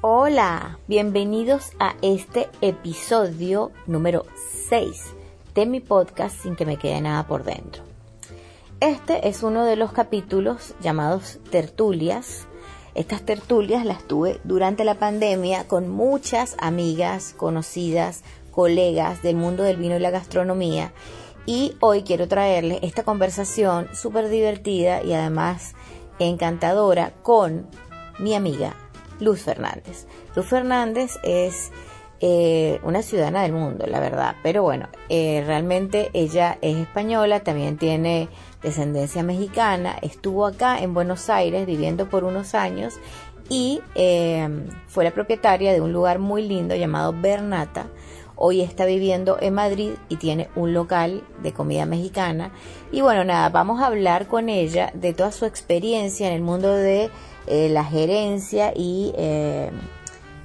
Hola, bienvenidos a este episodio número 6 de mi podcast sin que me quede nada por dentro. Este es uno de los capítulos llamados tertulias. Estas tertulias las tuve durante la pandemia con muchas amigas, conocidas, colegas del mundo del vino y la gastronomía. Y hoy quiero traerles esta conversación súper divertida y además encantadora con mi amiga Luz Fernández. Luz Fernández es eh, una ciudadana del mundo, la verdad, pero bueno, eh, realmente ella es española, también tiene descendencia mexicana, estuvo acá en Buenos Aires viviendo por unos años y eh, fue la propietaria de un lugar muy lindo llamado Bernata. Hoy está viviendo en Madrid y tiene un local de comida mexicana. Y bueno, nada, vamos a hablar con ella de toda su experiencia en el mundo de eh, la gerencia y eh,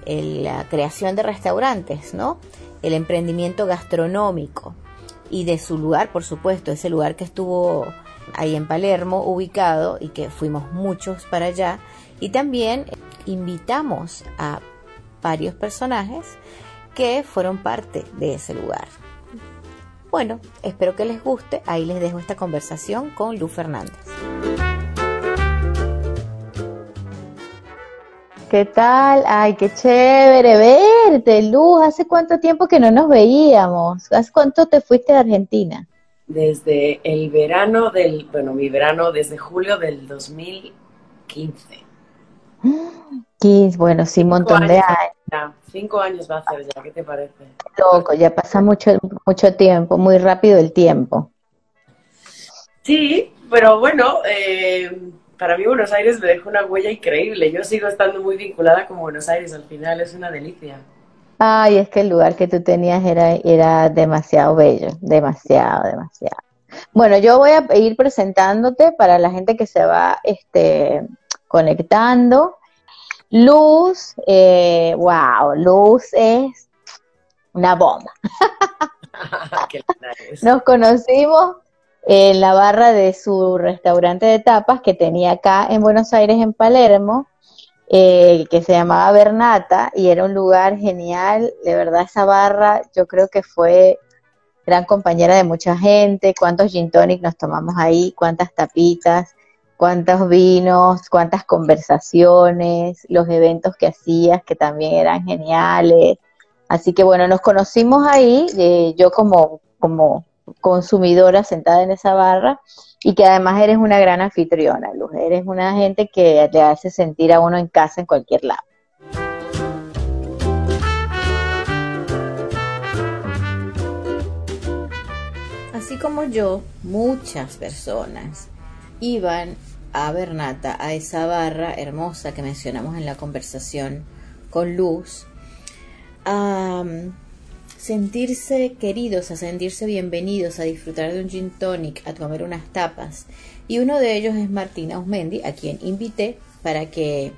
la creación de restaurantes, ¿no? El emprendimiento gastronómico y de su lugar, por supuesto, ese lugar que estuvo ahí en Palermo ubicado y que fuimos muchos para allá. Y también invitamos a varios personajes que fueron parte de ese lugar. Bueno, espero que les guste. Ahí les dejo esta conversación con Luz Fernández. ¿Qué tal? Ay, qué chévere verte, Luz. ¿Hace cuánto tiempo que no nos veíamos? ¿Hace cuánto te fuiste de Argentina? Desde el verano del, bueno, mi verano desde julio del 2015. 15, bueno, sí, un montón de años. Cinco años va a ser ya, ¿qué te parece? Loco, ya pasa mucho, mucho tiempo, muy rápido el tiempo. Sí, pero bueno, eh, para mí Buenos Aires me dejó una huella increíble. Yo sigo estando muy vinculada con Buenos Aires, al final es una delicia. Ay, es que el lugar que tú tenías era, era demasiado bello, demasiado, demasiado. Bueno, yo voy a ir presentándote para la gente que se va este, conectando. Luz, eh, wow, Luz es una bomba. Nos conocimos en la barra de su restaurante de tapas que tenía acá en Buenos Aires, en Palermo, eh, que se llamaba Bernata y era un lugar genial. De verdad, esa barra yo creo que fue gran compañera de mucha gente. Cuántos gin tonic nos tomamos ahí, cuántas tapitas, cuántos vinos, cuántas conversaciones, los eventos que hacías que también eran geniales. Así que bueno, nos conocimos ahí, eh, yo como, como consumidora sentada en esa barra y que además eres una gran anfitriona, Luz. Eres una gente que te hace sentir a uno en casa en cualquier lado. Así como yo, muchas personas iban a Bernata, a esa barra hermosa que mencionamos en la conversación con Luz, a sentirse queridos, a sentirse bienvenidos, a disfrutar de un gin tonic, a comer unas tapas. Y uno de ellos es Martina Osmendi, a quien invité para que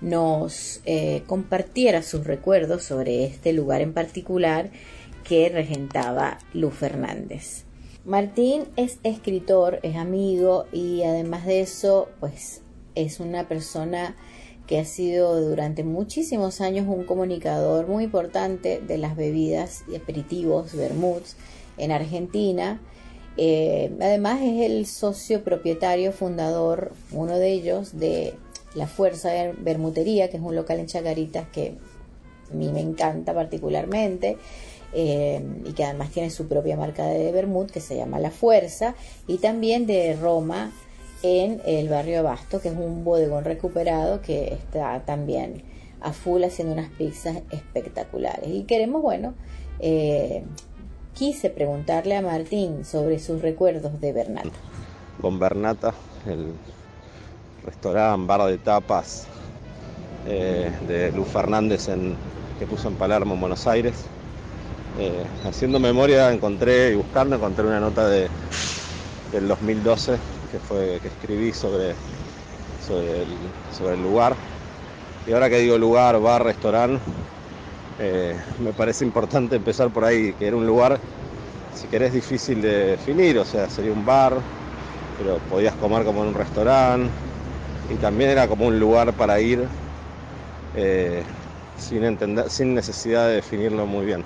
nos eh, compartiera sus recuerdos sobre este lugar en particular que regentaba Luz Fernández. Martín es escritor, es amigo y además de eso, pues es una persona que ha sido durante muchísimos años un comunicador muy importante de las bebidas y aperitivos, vermuts, en Argentina. Eh, además es el socio propietario, fundador, uno de ellos, de La Fuerza de Bermutería, que es un local en Chacaritas que a mí me encanta particularmente. Eh, y que además tiene su propia marca de vermut que se llama La Fuerza, y también de Roma, en el barrio Abasto, que es un bodegón recuperado que está también a full haciendo unas pizzas espectaculares. Y queremos, bueno, eh, quise preguntarle a Martín sobre sus recuerdos de Bernata. Con Bernata, el restaurante, bar de tapas eh, de Luz Fernández en, que puso en Palermo, en Buenos Aires. Eh, haciendo memoria encontré y buscando encontré una nota de, del 2012 que fue que escribí sobre, sobre, el, lugar. Y ahora que digo lugar, bar, restaurante, eh, me parece importante empezar por ahí, que era un lugar, si querés, difícil de definir, o sea, sería un bar, pero podías comer como en un restaurante, y también era como un lugar para ir eh, sin, entender, sin necesidad de definirlo muy bien.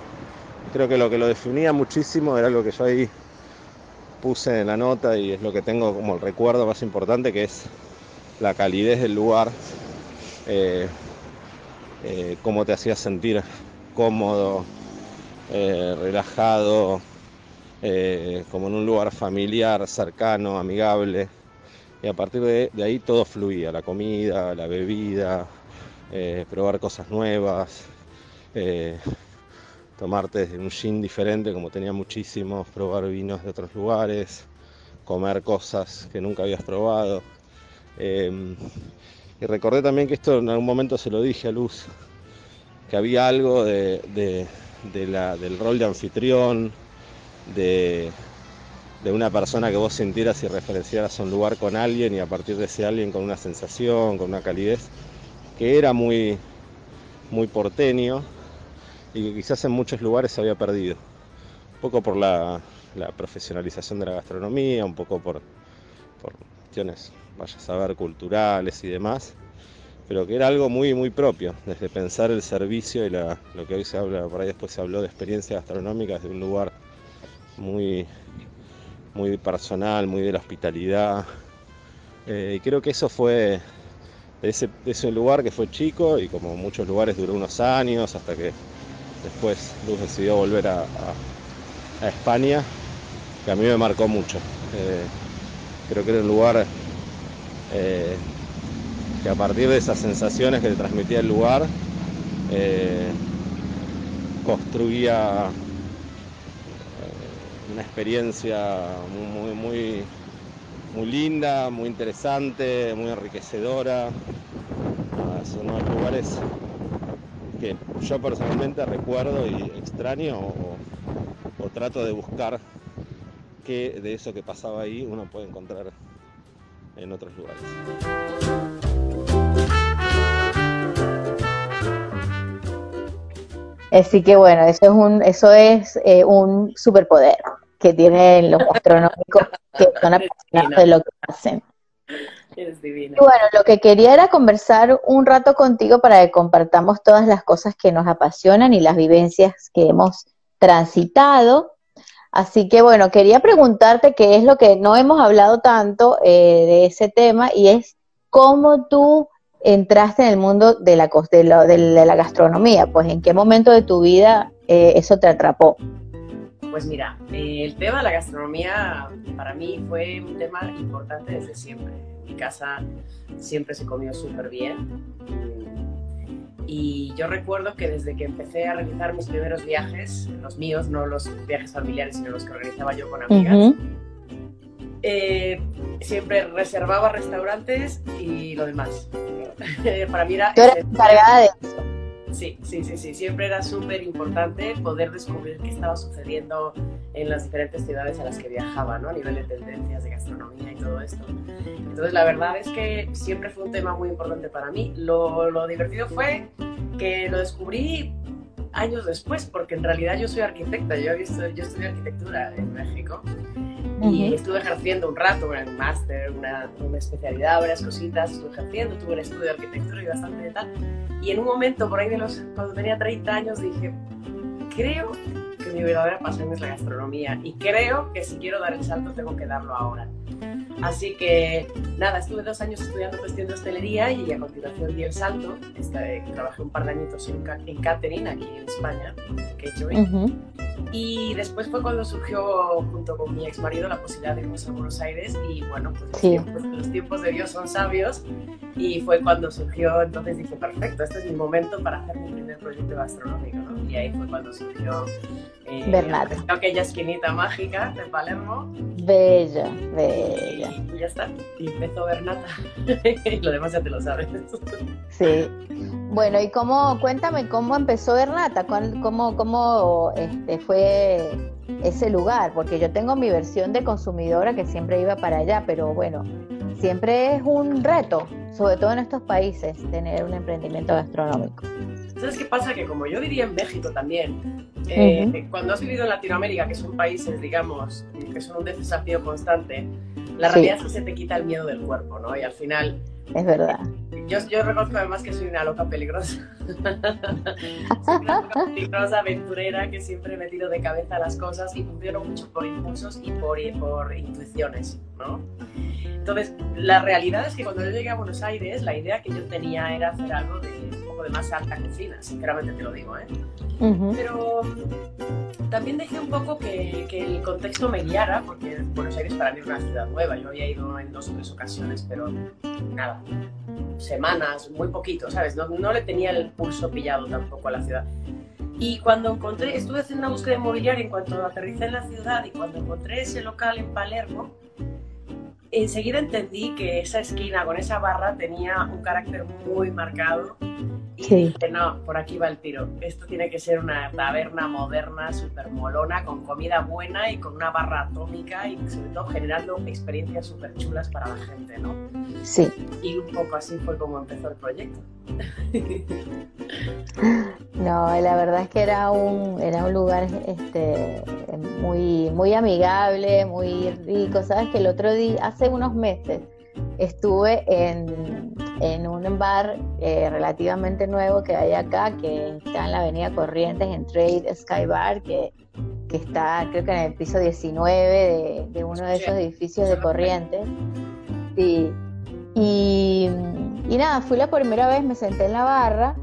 Creo que lo que lo definía muchísimo era lo que yo ahí puse en la nota y es lo que tengo como el recuerdo más importante, que es la calidez del lugar, eh, eh, cómo te hacía sentir cómodo, relajado, como en un lugar familiar, cercano, amigable. Y a partir de, ahí todo fluía, la comida, la bebida, eh, probar cosas nuevas, tomarte un gin diferente como tenía muchísimos, probar vinos de otros lugares, comer cosas que nunca habías probado. Em, y recordé también que esto en algún momento se lo dije a Luz, que había algo de, del rol de anfitrión, de, de una persona que vos sintieras y referenciaras a un lugar con alguien y a partir de ese alguien con una sensación, con una calidez, que era muy, muy porteño y que quizás en muchos lugares se había perdido. Un poco por la, profesionalización de la gastronomía, un poco por, por cuestiones, vaya a saber, culturales y demás, pero que era algo muy, muy propio, desde pensar el servicio y la, lo que hoy se habla, por ahí después se habló de experiencias gastronómicas de un lugar muy, muy personal, muy de la hospitalidad. Eh, y creo que eso fue de ese, lugar que fue chico y como muchos lugares duró unos años hasta que después Luz decidió volver a, España, que a mí me marcó mucho. Eh, creo que era un lugar eh, que a partir de esas sensaciones que le transmitía el lugar, eh, construía una experiencia muy, muy, muy linda, muy interesante, muy enriquecedora. Ah, son unos lugares que yo personalmente recuerdo y extraño o, trato de buscar qué de eso que pasaba ahí uno puede encontrar en otros lugares. Así que bueno, eso es un, eso es eh, un superpoder que tienen los gastronómicos que son apasionados de lo que hacen. Es divina. Y bueno, lo que quería era conversar un rato contigo para que compartamos todas las cosas que nos apasionan y las vivencias que hemos transitado. Así que bueno, quería preguntarte qué es lo que no hemos hablado tanto eh, de ese tema y es cómo tú entraste en el mundo de la, de, de la gastronomía, pues en qué momento de tu vida eh, eso te atrapó. Pues mira, eh, el tema de la gastronomía para mí fue un tema importante desde siempre. Casa siempre se comió súper bien. Y yo recuerdo que desde que empecé a realizar mis primeros viajes, los míos, no los viajes familiares, sino los que organizaba yo con amigas, eh, siempre reservaba restaurantes y lo demás. para mí era... Tú eras encargada de eso. Sí, sí, sí, sí. Siempre era súper importante poder descubrir qué estaba sucediendo en las diferentes ciudades a las que viajaba, ¿no? A nivel de tendencias de gastronomía y todo esto. Entonces, la verdad es que siempre fue un tema muy importante para mí. Lo, lo divertido fue que lo descubrí años después, porque en realidad yo soy arquitecta, yo, yo estudié arquitectura en México y estuve ejerciendo un rato, un máster, una, una, especialidad, varias cositas, estuve ejerciendo, tuve un estudio de arquitectura y bastante de tal. Y en un momento, por ahí de los, cuando tenía 30 años, dije, creo que mi verdadera pasión es la gastronomía y creo que si quiero dar el salto tengo que darlo ahora. Así que nada, estuve dos años estudiando gestión de hostelería y a continuación di el salto. Este, trabajé un par de añitos en, en catering aquí en España, catering. Y después fue cuando surgió junto con mi ex marido la posibilidad de irnos a Buenos Aires y bueno, pues los, tiempos, los, tiempos, de Dios son sabios y fue cuando surgió, entonces dije, perfecto, este es mi momento para hacer mi primer proyecto gastronómico, ¿no? Y ahí fue cuando surgió eh, aquella esquinita mágica de Palermo. Bella, bella. Y, ya está, y empezó Bernata. y lo demás ya te lo sabes. sí. Bueno, y cómo, cuéntame cómo empezó Bernata, cómo, cómo este, fue ese lugar, porque yo tengo mi versión de consumidora que siempre iba para allá, pero bueno, siempre es un reto, sobre todo en estos países, tener un emprendimiento gastronómico. ¿Sabes qué pasa? Que como yo vivía en México también, eh, cuando has vivido en Latinoamérica, que son países, digamos, que son un desafío constante, La realidad es que se te quita el miedo del cuerpo, ¿no? Y al final... Es verdad. Yo, yo reconozco además que soy una loca peligrosa. soy una loca peligrosa, aventurera, que siempre me tiro de cabeza a las cosas y funciono mucho por impulsos y por, por intuiciones, ¿no? Entonces, la realidad es que cuando yo llegué a Buenos Aires, la idea que yo tenía era hacer algo de poco de más alta cocina, sinceramente te lo digo, ¿eh? Pero también dejé un poco que, que, el contexto me guiara, porque Buenos Aires para mí es una ciudad nueva. Yo había ido en dos o tres ocasiones, pero nada, semanas, muy poquito, ¿sabes? No, no le tenía el pulso pillado tampoco a la ciudad. Y cuando encontré, estuve haciendo una búsqueda inmobiliaria en cuanto aterricé en la ciudad y cuando encontré ese local en Palermo, enseguida entendí que esa esquina con esa barra tenía un carácter muy marcado y dije, no, por aquí va el tiro. Esto tiene que ser una taberna moderna, súper molona, con comida buena y con una barra atómica y sobre todo generando experiencias súper chulas para la gente, ¿no? Sí. Y un poco así fue como empezó el proyecto. No, la verdad es que era un, era un lugar este, muy, muy amigable, muy rico. Sabes que el otro día, hace unos meses, estuve en, en un bar eh, relativamente nuevo que hay acá, que está en la Avenida Corrientes, en Trade Sky Bar, que, que está creo que en el piso 19 de, de uno de esos edificios de Corrientes. Sí. Y, y nada, fui la primera vez, me senté en la barra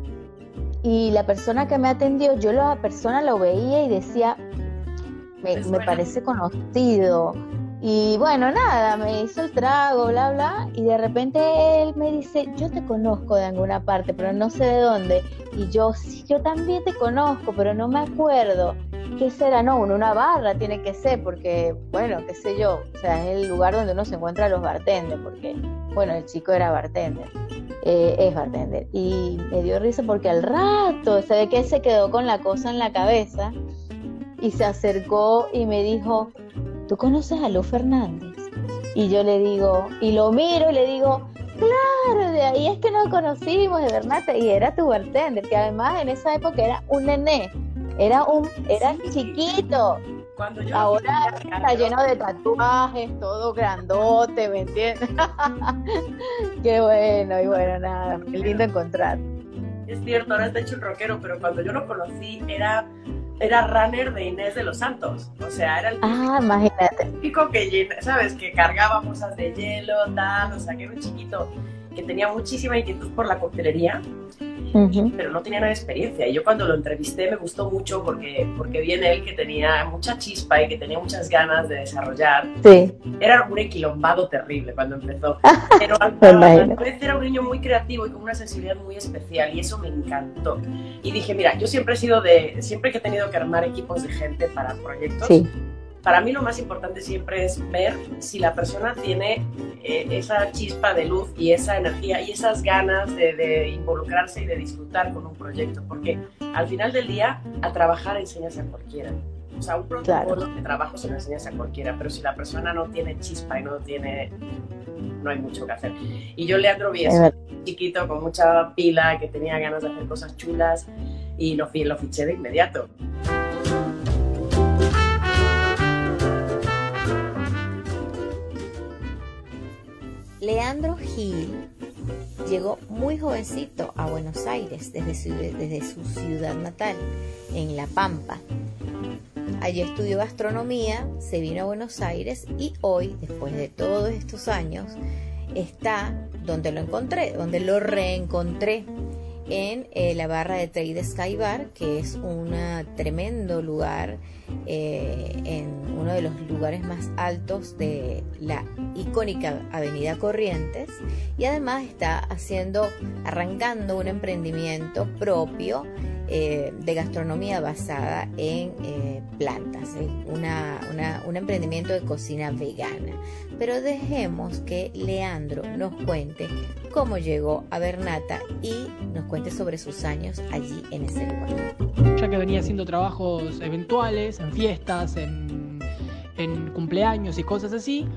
y la persona que me atendió, yo la persona lo veía y decía, me, me parece conocido. Y bueno, nada, me hizo el trago, bla, bla, y de repente él me dice, yo te conozco de alguna parte, pero no sé de dónde. Y yo, sí, yo también te conozco, pero no me acuerdo. ¿Qué será? No, una barra tiene que ser, porque, bueno, qué sé yo, o sea, es el lugar donde uno se encuentra a los bartenders, porque, bueno, el chico era bartender, eh, es bartender. Y me dio risa porque al rato se ve que él se quedó con la cosa en la cabeza y se acercó y me dijo, ¿tú conoces a Lu Fernández? Y yo le digo, y lo miro y le digo, claro, de ahí es que nos conocimos, de verdad, y era tu bartender, que además en esa época era un nené, era un, era sí. chiquito. Cuando yo Ahora está lleno de tatuajes, todo grandote, ¿me entiendes? Qué bueno, y bueno, nada, qué lindo encontrar. Es cierto, ahora está hecho un rockero, pero cuando yo lo conocí era era runner de Inés de los Santos. O sea, era el típico, ah, imagínate. típico que, ¿sabes? Que cargaba bolsas de hielo, tal. O sea, que era un chiquito que tenía muchísima inquietud por la coctelería, uh -huh. pero no tenía nada de experiencia. Y yo cuando lo entrevisté me gustó mucho porque, porque vi en él que tenía mucha chispa y que tenía muchas ganas de desarrollar. Sí. Era un equilombado terrible cuando empezó. Pero al, a la vez era un niño muy creativo y con una sensibilidad muy especial y eso me encantó. Y dije, mira, yo siempre he sido de, siempre que he tenido que armar equipos de gente para proyectos, sí para mí lo más importante siempre es ver si la persona tiene eh, esa chispa de luz y esa energía y esas ganas de, de, involucrarse y de disfrutar con un proyecto, porque al final del día a trabajar enseñas a cualquiera. O sea, un protocolo claro. de trabajo se lo enseñas a cualquiera, pero si la persona no tiene chispa y no tiene, no hay mucho que hacer. Y yo, Leandro, vi eso, chiquito, con mucha pila, que tenía ganas de hacer cosas chulas y lo, lo fiché de inmediato. Leandro Gil llegó muy jovencito a Buenos Aires desde su, desde su, ciudad natal, en La Pampa. Allí estudió gastronomía, se vino a Buenos Aires y hoy, después de todos estos años, está donde lo encontré, donde lo reencontré en eh, la barra de Trade Sky Bar, que es un tremendo lugar, eh, en uno de los lugares más altos de la icónica Avenida Corrientes, y además está haciendo, arrancando un emprendimiento propio eh, de gastronomía basada en eh, plantas, un emprendimiento de cocina vegana. Pero dejemos que Leandro nos cuente cómo llegó a Bernata y nos cuente sobre sus años allí en ese lugar. Ya que venía haciendo trabajos eventuales, en fiestas, en cumpleaños y cosas así,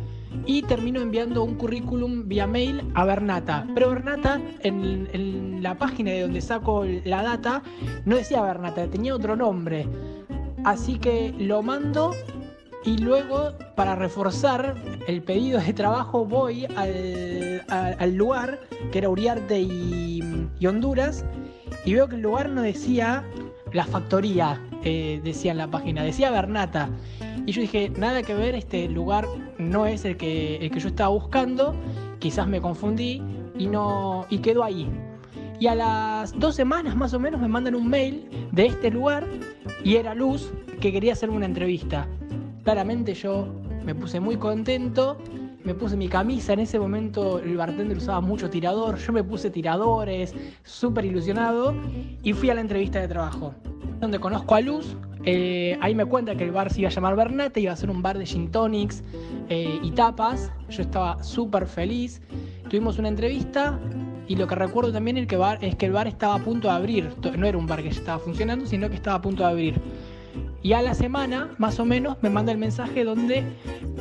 y termino enviando un currículum vía mail a Bernata. Pero Bernata, en, la página de donde saco la data, no decía Bernata, tenía otro nombre. Así que lo mando Y luego, para reforzar el pedido de trabajo, voy al, lugar, que era Uriarte y Honduras, y veo que el lugar no decía la factoría, eh, decía en la página, decía Bernata. Y yo dije, nada que ver, este lugar no es el que, el que yo estaba buscando, quizás me confundí y, no, y quedó ahí. Y a las dos semanas más o menos me mandan un mail de este lugar y era Luz que quería hacerme una entrevista. Claramente yo me puse muy contento, me puse mi camisa, en ese momento el bartender usaba mucho tirador, yo me puse tiradores, súper ilusionado y fui a la entrevista de trabajo, donde conozco a Luz. eh, ahí me cuenta que el bar se iba a llamar Bernate, iba a ser un bar de gin tonics eh, y tapas. Yo estaba súper feliz. Tuvimos una entrevista y lo que recuerdo también es que, bar, es que el bar estaba a punto de abrir. No era un bar que ya estaba funcionando, sino que estaba a punto de abrir. Y a la semana, más o menos, me manda el mensaje donde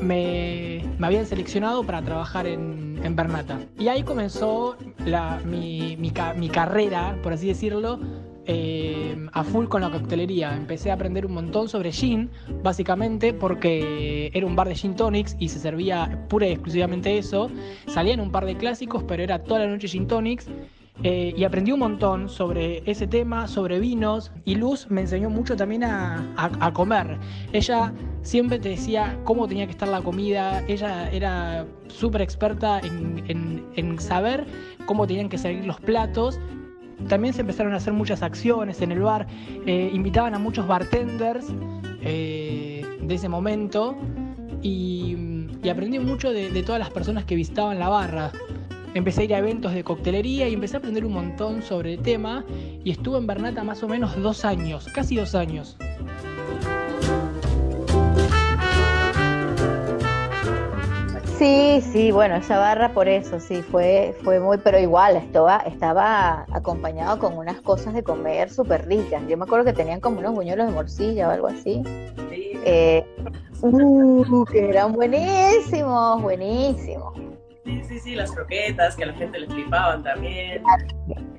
me, me habían seleccionado para trabajar en, en Bernata. Y ahí comenzó la- mi, mi mi carrera, por así decirlo, eh, a full con la coctelería. Empecé a aprender un montón sobre gin, básicamente porque era un bar de gin tonics y se servía pura y exclusivamente eso. Salían un par de clásicos, pero era toda la noche gin tonics. Eh, y aprendí un montón sobre ese tema, sobre vinos. Y Luz me enseñó mucho también a, comer. Ella siempre te decía cómo tenía que estar la comida. Ella era súper experta en, saber cómo tenían que salir los platos. También se empezaron a hacer muchas acciones en el bar. Eh, invitaban a muchos bartenders eh, de ese momento. Y, aprendí mucho de todas las personas que visitaban la barra. Empecé a ir a eventos de coctelería y empecé a aprender un montón sobre el tema. Y estuve en Bernata más o menos dos años, casi dos años. Sí, sí, bueno, esa barra por eso, sí, fue, fue muy, pero igual, estaba, estaba acompañado con unas cosas de comer súper ricas. Yo me acuerdo que tenían como unos buñuelos de morcilla o algo así. Sí, Eh, uh, que eran buenísimos, buenísimos. Sí, sí, sí, las croquetas que a la gente le flipaban también.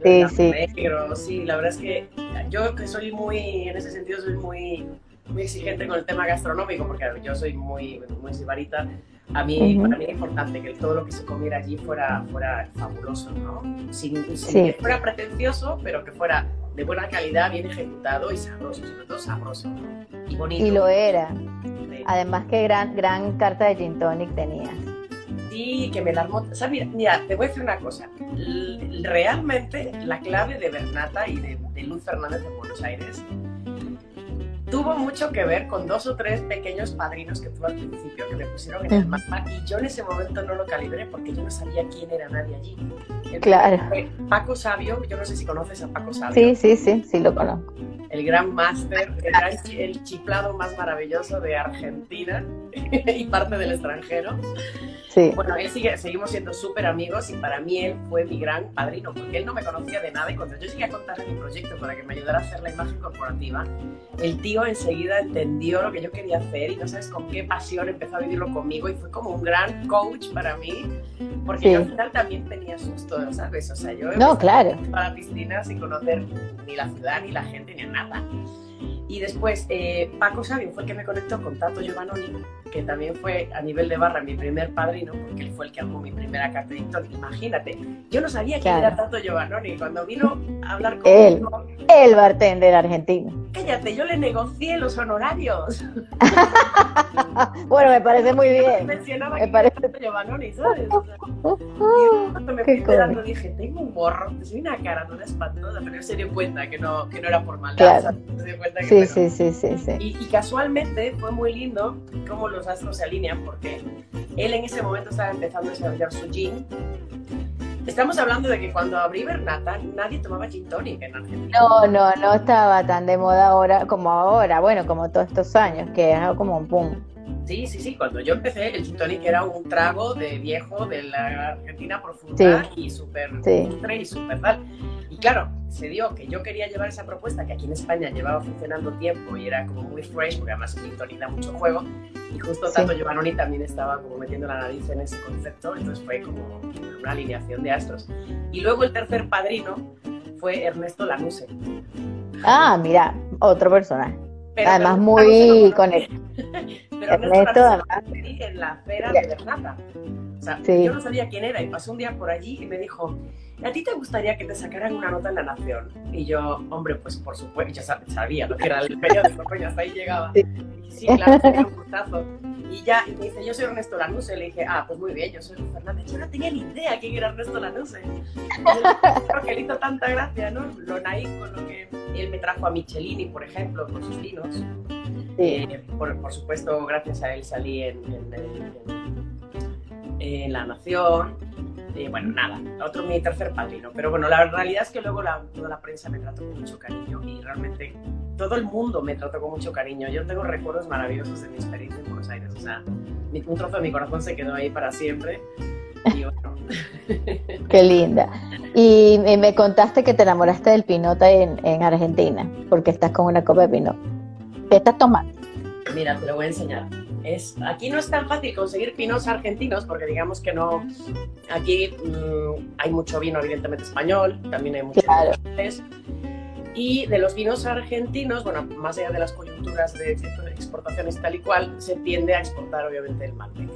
Sí, sí. negros, sí, la verdad es que yo que soy muy, en ese sentido, soy muy, muy exigente con el tema gastronómico, porque yo soy muy, muy sibarita. A mí, Ujú. para mí era importante que todo lo que se comiera allí fuera, fuera fabuloso, ¿no? Sin, sin Sí. que fuera pretencioso, pero que fuera de buena calidad, bien ejecutado y sabroso, sobre todo sabroso y bonito. Y lo era. Además que gran, gran carta de gin tonic tenías. Sí, que me la armó. O sea, mira, mira, te voy a decir una cosa. Realmente la clave de Bernata y de, de Luz Fernández de Buenos Aires tuvo mucho que ver con dos o tres pequeños padrinos que tuve al principio que me pusieron en el mapa y yo en ese momento no lo calibré porque yo no sabía quién era nadie allí. Entonces, Claro. fue Paco Sabio, yo no sé si conoces a Paco Sabio, Sí, sí, sí, sí lo conozco. El gran máster, el, el chiflado más maravilloso de Argentina y parte del extranjero. Sí. Bueno, él sigue, seguimos siendo súper amigos y para mí él fue mi gran padrino, porque él no me conocía de nada y cuando yo llegué a contarle mi proyecto para que me ayudara a hacer la imagen corporativa, el tío enseguida entendió lo que yo quería hacer y no sabes con qué pasión empezó a vivirlo conmigo y fue como un gran coach para mí, porque Sí. yo al final también tenía susto, ¿sabes? O sea, yo No, claro. a la piscina sin conocer ni la ciudad, ni la gente, ni nada. Y después, eh, Paco Sabio fue el que me conectó con Tato Giovannoni, que también fue a nivel de barra mi primer padrino, porque él fue el que armó mi primera carta de Hilton. Imagínate, yo no sabía Claro. era Tato Giovannoni. Cuando vino a hablar Él. conmigo, El bartender argentino. cállate, yo le negocié los honorarios. Bueno, me parece muy bien. Mencionaba Me que era parece- Tato Giovannoni, ¿sabes? O sea, y cuando me fui enterando dije, tengo un borro, soy una cara, no espantosa, pero él se dio cuenta que no, que no era por maldad. Claro. Se dio cuenta que, Sí, bueno, sí, sí, sí, sí. Y, y casualmente fue muy lindo cómo los astros se alinean porque él en ese momento estaba empezando a desarrollar su gin. Estamos hablando de que cuando abrí Bernata nadie tomaba gin tonic en Argentina. No, no, no estaba tan de moda ahora como ahora, bueno, como todos estos años, que era como un boom. Sí, sí, sí. Cuando yo empecé, el gin tonic era un trago de viejo de la Argentina profunda y súper Sí. y súper tal. Y claro, se dio que yo quería llevar esa propuesta que aquí en España llevaba funcionando tiempo y era como muy fresh, porque además tonic da mucho juego. Y justo Sí. Tato Giovannoni también estaba como metiendo la nariz en ese concepto, entonces fue como una alineación de astros. Y luego el tercer padrino fue Ernesto Lanuse. Ah, mira, otro personaje. además muy conectado. Pero Ernesto, además. en la acera de Bernata. O sea, yo no sabía quién era y pasé un día por allí y me dijo, ¿a ti te gustaría que te sacaran una nota en La Nación? Y yo, hombre, pues por supuesto, ya sabía lo que era el periódico, coño, hasta ahí llegaba. Y sí, claro, sería un gustazo. Y ya, y me dice, yo soy Ernesto Lanuse. Le dije, ah, pues muy bien, yo soy Luis Fernández. Yo no tenía ni idea quién era Ernesto Lanuse. Creo que le hizo tanta gracia, ¿no? Lo naif con lo que él me trajo a Michelini, por ejemplo, con sus vinos. Eh, por, por, supuesto, gracias a él salí en, en, La Nación. Eh, bueno, nada, otro mi tercer padrino. Pero bueno, la realidad es que luego la, toda la prensa me trató con mucho cariño y realmente todo el mundo me trató con mucho cariño. Yo tengo recuerdos maravillosos de mi experiencia en Buenos Aires. O sea, un trozo de mi corazón se quedó ahí para siempre. Y bueno. Qué linda. Y, me contaste que te enamoraste del pinota en, en, Argentina, porque estás con una copa de pinot. ¿Qué estás tomando? Mira, te lo voy a enseñar. Es, aquí no es tan fácil conseguir pinos argentinos porque digamos que no, aquí mm, hay mucho vino evidentemente español, también hay mucho claro. Y de los vinos argentinos, bueno, más allá de las coyunturas de exportaciones tal y cual, se tiende a exportar obviamente el Malbec.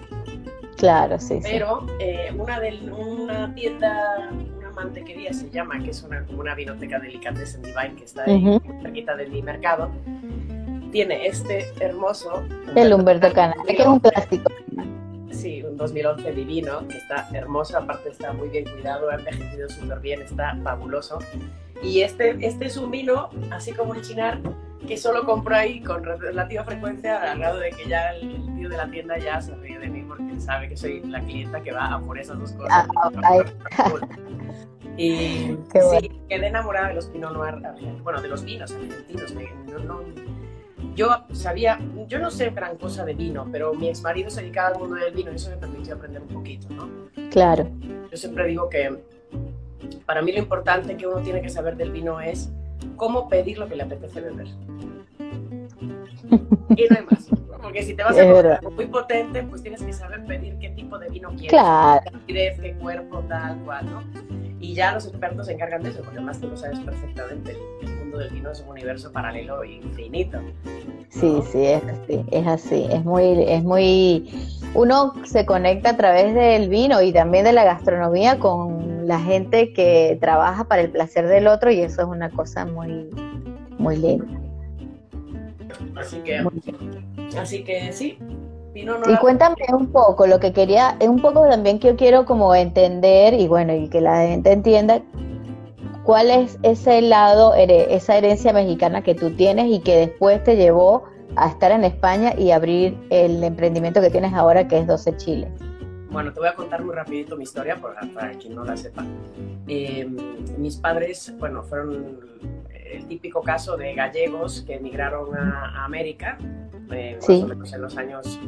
Claro, sí. Pero eh, una, de, una tienda, una mantequería se llama, que es una, una vinoteca delicatessen divine que está ahí cerquita de mi mercado, tiene este hermoso... El Humberto Canal, que es un plástico. Sí, un 2011 divino, que está hermoso, aparte está muy bien cuidado, ha envejecido súper bien, está fabuloso. Y este, este es un vino, así como el chinar, que solo compro ahí con relativa frecuencia, al grado de que ya el tío de la tienda ya se ríe de mí porque sabe que soy la clienta que va a por esas dos cosas. Ah, y sí, quedé enamorada de los Pinot Noir, bueno, de los vinos argentinos. Yo sabía, yo no sé gran cosa de vino, pero mi ex marido se dedicaba al mundo del vino y eso me permitió aprender un poquito, ¿no? Claro. Yo siempre digo que para mí lo importante que uno tiene que saber del vino es cómo pedir lo que le apetece beber. y no hay más. Porque si te vas a comer muy potente, pues tienes que saber pedir qué tipo de vino quieres. Claro. Qué cuerpo, tal cual, ¿no? Y ya los expertos se encargan de eso, porque además tú lo sabes perfectamente. Mundo del vino es un universo paralelo infinito. Sí, sí, es así, es así. Es muy, es muy. Uno se conecta a través del vino y también de la gastronomía con la gente que trabaja para el placer del otro y eso es una cosa muy, muy linda. Así que, así que sí. y cuéntame un poco, lo que quería, es un poco también que yo quiero como entender y bueno, y que la gente entienda cuál es ese lado, esa herencia mexicana que tú tienes y que después te llevó a estar en España y abrir el emprendimiento que tienes ahora que es 12 Chile. Bueno, te voy a contar muy rapidito mi historia para, quien no la sepa. Em, mis padres, bueno, fueron el típico caso de gallegos que emigraron a, América, eh, más o menos en los años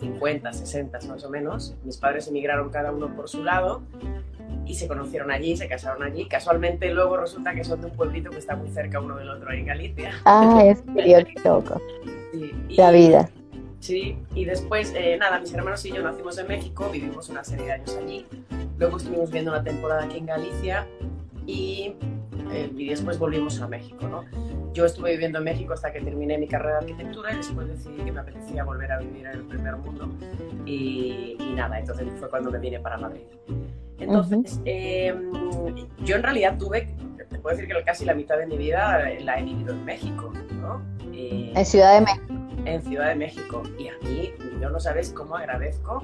50, 60 más o menos. Mis padres emigraron cada uno por su lado y se conocieron allí, se casaron allí. Casualmente luego resulta que son de un pueblito que está muy cerca uno del otro ahí en Galicia. Ah, es que loco. Sí, la vida. Sí, y después, eh, nada, mis hermanos y yo nacimos en México, vivimos una serie de años allí. Luego estuvimos viendo una temporada aquí en Galicia y, eh, y después volvimos a México, ¿no? Yo estuve viviendo en México hasta que terminé mi carrera de arquitectura y después decidí que me apetecía volver a vivir en el primer mundo y, y nada, entonces fue cuando me vine para Madrid. Entonces, em, yo en realidad tuve, te puedo decir que casi la mitad de mi vida la he vivido en México, ¿no? Eh, en Ciudad de México en Ciudad de México. Y a mí, yo no sabes cómo agradezco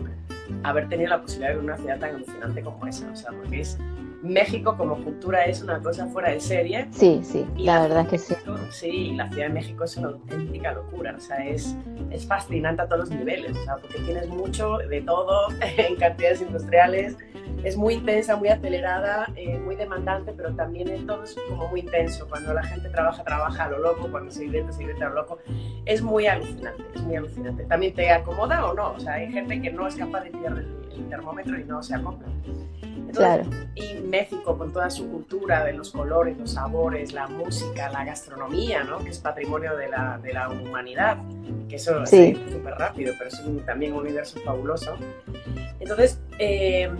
haber tenido la posibilidad de ver una ciudad tan emocionante como esa. O sea, porque es México como cultura es una cosa fuera de serie. Sí, sí, la, verdad es que sí. Sí, la Ciudad de México es una auténtica locura. O sea, es, es fascinante a todos los niveles. O sea, porque tienes mucho de todo en cantidades industriales es muy intensa, muy acelerada, eh, muy demandante, pero también es todo es como muy intenso. Cuando la gente trabaja, trabaja a lo loco, cuando se divierte, se divierte a lo loco. Es muy alucinante, es muy alucinante. También te acomoda o no. O sea, hay gente que no es capaz de tirar el, termómetro y no se acopla. claro. Y México, con toda su cultura de los colores, los sabores, la música, la gastronomía, ¿no? que es patrimonio de la, de la humanidad, que eso sí. es súper rápido, pero es también un universo fabuloso. Entonces, eh,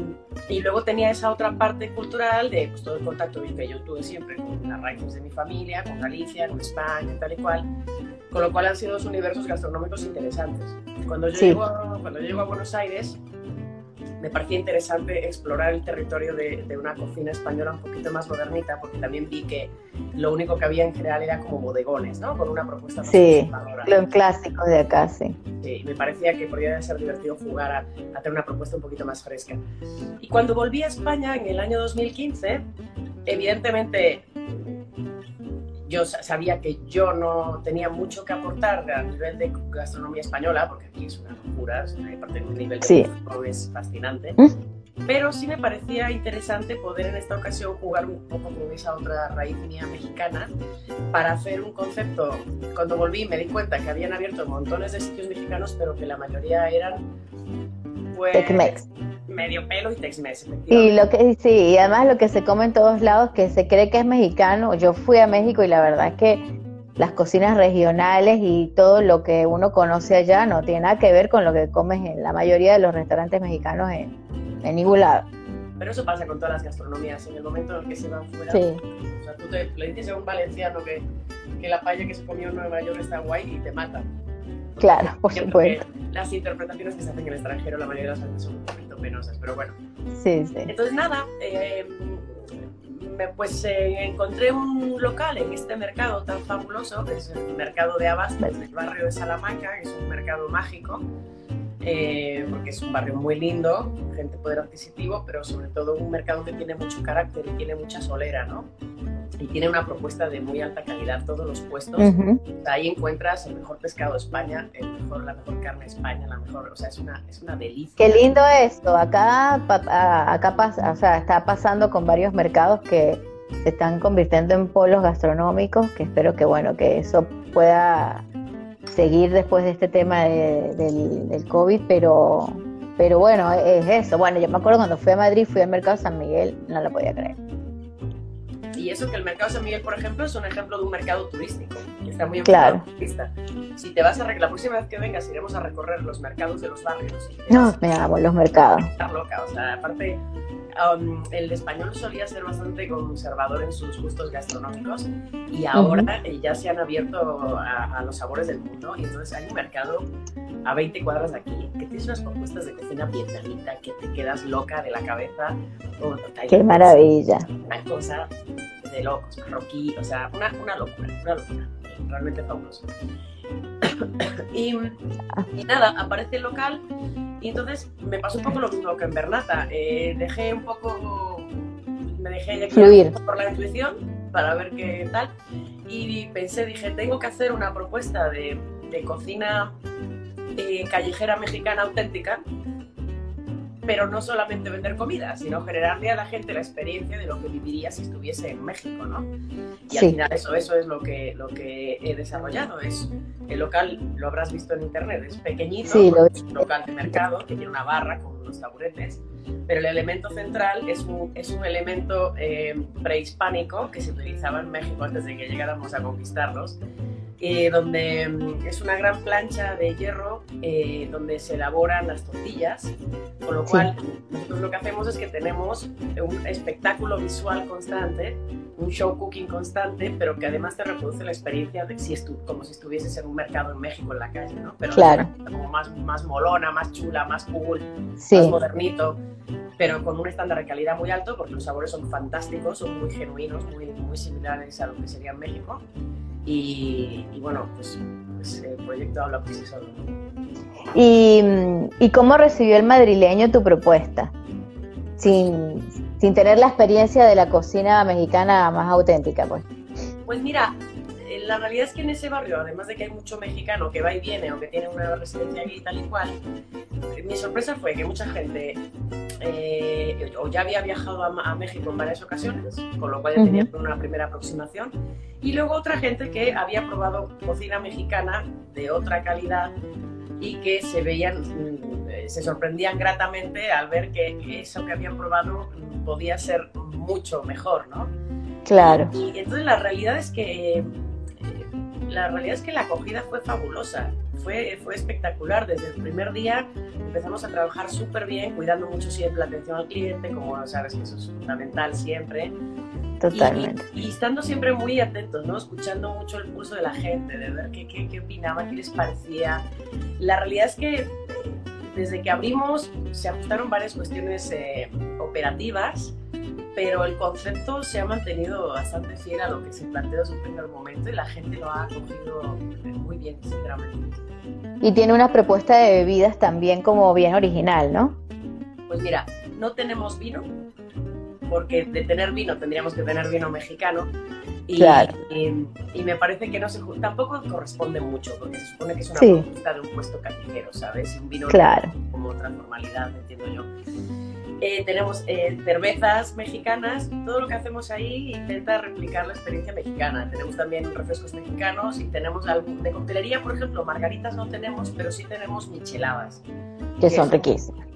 y luego tenía esa otra parte cultural de pues, todo el contacto que yo tuve siempre con las raíces de mi familia, con Galicia, con España, tal y cual, con lo cual han sido dos universos gastronómicos interesantes. Cuando yo, Sí. llego, a, cuando yo llego a Buenos Aires, me parecía interesante explorar el territorio de, de una cocina española un poquito más modernita, porque también vi que lo único que había en general era como bodegones, ¿no? Con una propuesta más Sí. Los clásicos de acá, sí. Sí, me parecía que podría ser divertido jugar a, a tener una propuesta un poquito más fresca. Y cuando volví a España en el año 2015, evidentemente yo sa- sabía que yo no tenía mucho que aportar a nivel de gastronomía española, porque aquí es una locura, aparte de un nivel de Sí. es fascinante. ¿Mm? Pero sí me parecía interesante poder en esta ocasión jugar un poco con esa otra raíz mía mexicana para hacer un concepto. Cuando volví me di cuenta que habían abierto montones de sitios mexicanos, pero que la mayoría eran pues. Medio pelo y Tex-Mex, Y efectivamente. lo que sí, y además lo que se come en todos lados, que se cree que es mexicano. Yo fui a México y la verdad es que las cocinas regionales y todo lo que uno conoce allá no tiene nada que ver con lo que comes en la mayoría de los restaurantes mexicanos en, en ningún lado. Pero eso pasa con todas las gastronomías. En el momento en el que se van fuera, Sí, o sea, tú te, le dices a un valenciano que, que la paella que se comió en Nueva York está guay y te matan. claro, por Yo supuesto. las interpretaciones que se hacen en el extranjero, la mayoría de las veces son pero bueno. Sí, sí. Entonces, nada, eh, me- pues eh, encontré un local en este mercado tan fabuloso, que es el mercado de Abastos, en el barrio de Salamanca, que es un mercado mágico, eh, porque es un barrio muy lindo, gente de poder adquisitivo, pero sobre todo un mercado que tiene mucho carácter y tiene mucha solera, ¿no? Y tiene una propuesta de muy alta calidad, todos los puestos. O sea, ahí encuentras el mejor pescado de España, el mejor, la mejor carne de España, la mejor, o sea, es una, es una delicia. Qué lindo esto. Acá, acá pasa, o sea, está pasando con varios mercados que se están convirtiendo en polos gastronómicos, que espero que bueno, que eso pueda seguir después de este tema de- del, del COVID, pero, pero bueno, es eso. Bueno, yo me acuerdo cuando fui a Madrid, fui al mercado San Miguel, no lo podía creer. Y eso que el mercado San Miguel, por ejemplo, es un ejemplo de un mercado turístico, que está muy Claro. turista. Si te vas a la próxima vez que vengas, iremos a recorrer los mercados de los barrios. Y No, me amo los mercados. estar loca. O sea, aparte, um, el español solía ser bastante conservador en sus gustos gastronómicos y ahora eh, ya se han abierto a, a los sabores del mundo. Y entonces hay un mercado a 20 cuadras de aquí que tienes unas propuestas de cocina vietnamita que te quedas loca de la cabeza. O Qué maravilla. una cosa de locos, marroquí, o sea, una, una locura, una locura, realmente fabuloso. y, y nada, aparece el local y entonces me pasó un poco lo mismo que en Bernata, eh, dejé un poco, me dejé Fluir. por la intuición para ver qué tal y pensé, dije, tengo que hacer una propuesta de, de cocina eh, callejera mexicana auténtica pero no solamente vender comida, sino generarle a la gente la experiencia de lo que viviría si estuviese en México, ¿no? Y al Sí. final eso, eso es lo que, lo que he desarrollado. Es, el local, lo habrás visto en internet, es pequeñito, Sí, lo es un local de mercado que tiene una barra con unos taburetes, pero el elemento central es un, es un elemento eh, prehispánico que se utilizaba en México antes de que llegáramos a conquistarlos, eh, donde mm, es una gran plancha de hierro eh, donde se elaboran las tortillas, con lo Sí. cual nosotros lo que hacemos es que tenemos un espectáculo visual constante, un show cooking constante, pero que además te reproduce la experiencia de si como si estuvieses en un mercado en México en la calle, ¿no? Pero Claro. como más, más molona, más chula, más cool, más Sí, modernito, pero con un estándar de calidad muy alto porque los sabores son fantásticos, son muy genuinos, muy, muy similares a lo que sería en México. Y, y bueno, pues, pues el proyecto habla por sí solo. ¿Y, ¿Y cómo recibió el madrileño tu propuesta? Sin, sin tener la experiencia de la cocina mexicana más auténtica, pues. Pues mira, la realidad es que en ese barrio, además de que hay mucho mexicano que va y viene o que tiene una residencia aquí y tal y cual, eh, mi sorpresa fue que mucha gente eh, o ya había viajado a, a México en varias ocasiones, con lo cual ya tenía una primera aproximación, y luego otra gente que había probado cocina mexicana de otra calidad y que se veían, mm, eh, se sorprendían gratamente al ver que eso que habían probado podía ser mucho mejor, ¿no? Claro. Y entonces la realidad es que eh, la realidad es que la acogida fue fabulosa, fue, fue espectacular. Desde el primer día empezamos a trabajar súper bien, cuidando mucho siempre la atención al cliente, como sabes que eso es fundamental siempre. Totalmente. Y, y, estando siempre muy atentos, ¿no? Escuchando mucho el pulso de la gente, de ver qué, qué, qué opinaba, qué les parecía. La realidad es que desde que abrimos se ajustaron varias cuestiones eh, operativas, pero el concepto se ha mantenido bastante fiel a lo que se planteó desde un primer momento y la gente lo ha acogido muy bien, sinceramente. Y tiene una propuesta de bebidas también como bien original, ¿no? Pues mira, no tenemos vino, porque de tener vino tendríamos que tener vino mexicano. Y, claro. y, y, me parece que no se tampoco corresponde mucho, porque se supone que es una sí. propuesta de un puesto callejero, ¿sabes? Un vino claro. como otra formalidad, entiendo yo. Eh, tenemos eh, cervezas mexicanas, todo lo que hacemos ahí intenta replicar la experiencia mexicana. Tenemos también refrescos mexicanos y tenemos algo de coctelería, por ejemplo, margaritas no tenemos, pero sí tenemos micheladas. Que, son riquísimas.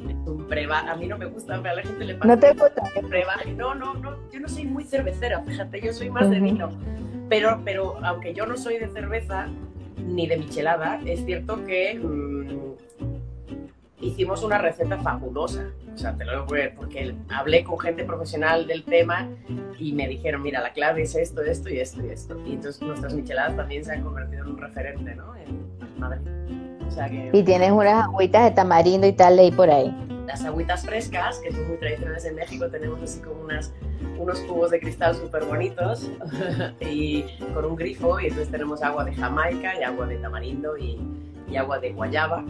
A mí no me gusta, a la gente le pasa. ¿No te gusta? Brebaje, no, no, no, yo no soy muy cervecera, fíjate, yo soy más uh -huh. de vino. Pero, pero aunque yo no soy de cerveza ni de michelada, es cierto que mmm, hicimos una receta fabulosa. O sea, te lo digo porque hablé con gente profesional del tema y me dijeron, mira, la clave es esto, esto y esto y esto. Y entonces nuestras micheladas también se han convertido en un referente, ¿no? En Madrid. O sea que, y tienes unas agüitas de tamarindo y tal ley por ahí. Las agüitas frescas, que son muy tradicionales en México, tenemos así como unas, unos cubos de cristal súper bonitos y con un grifo y entonces tenemos agua de Jamaica y agua de tamarindo y, y agua de guayaba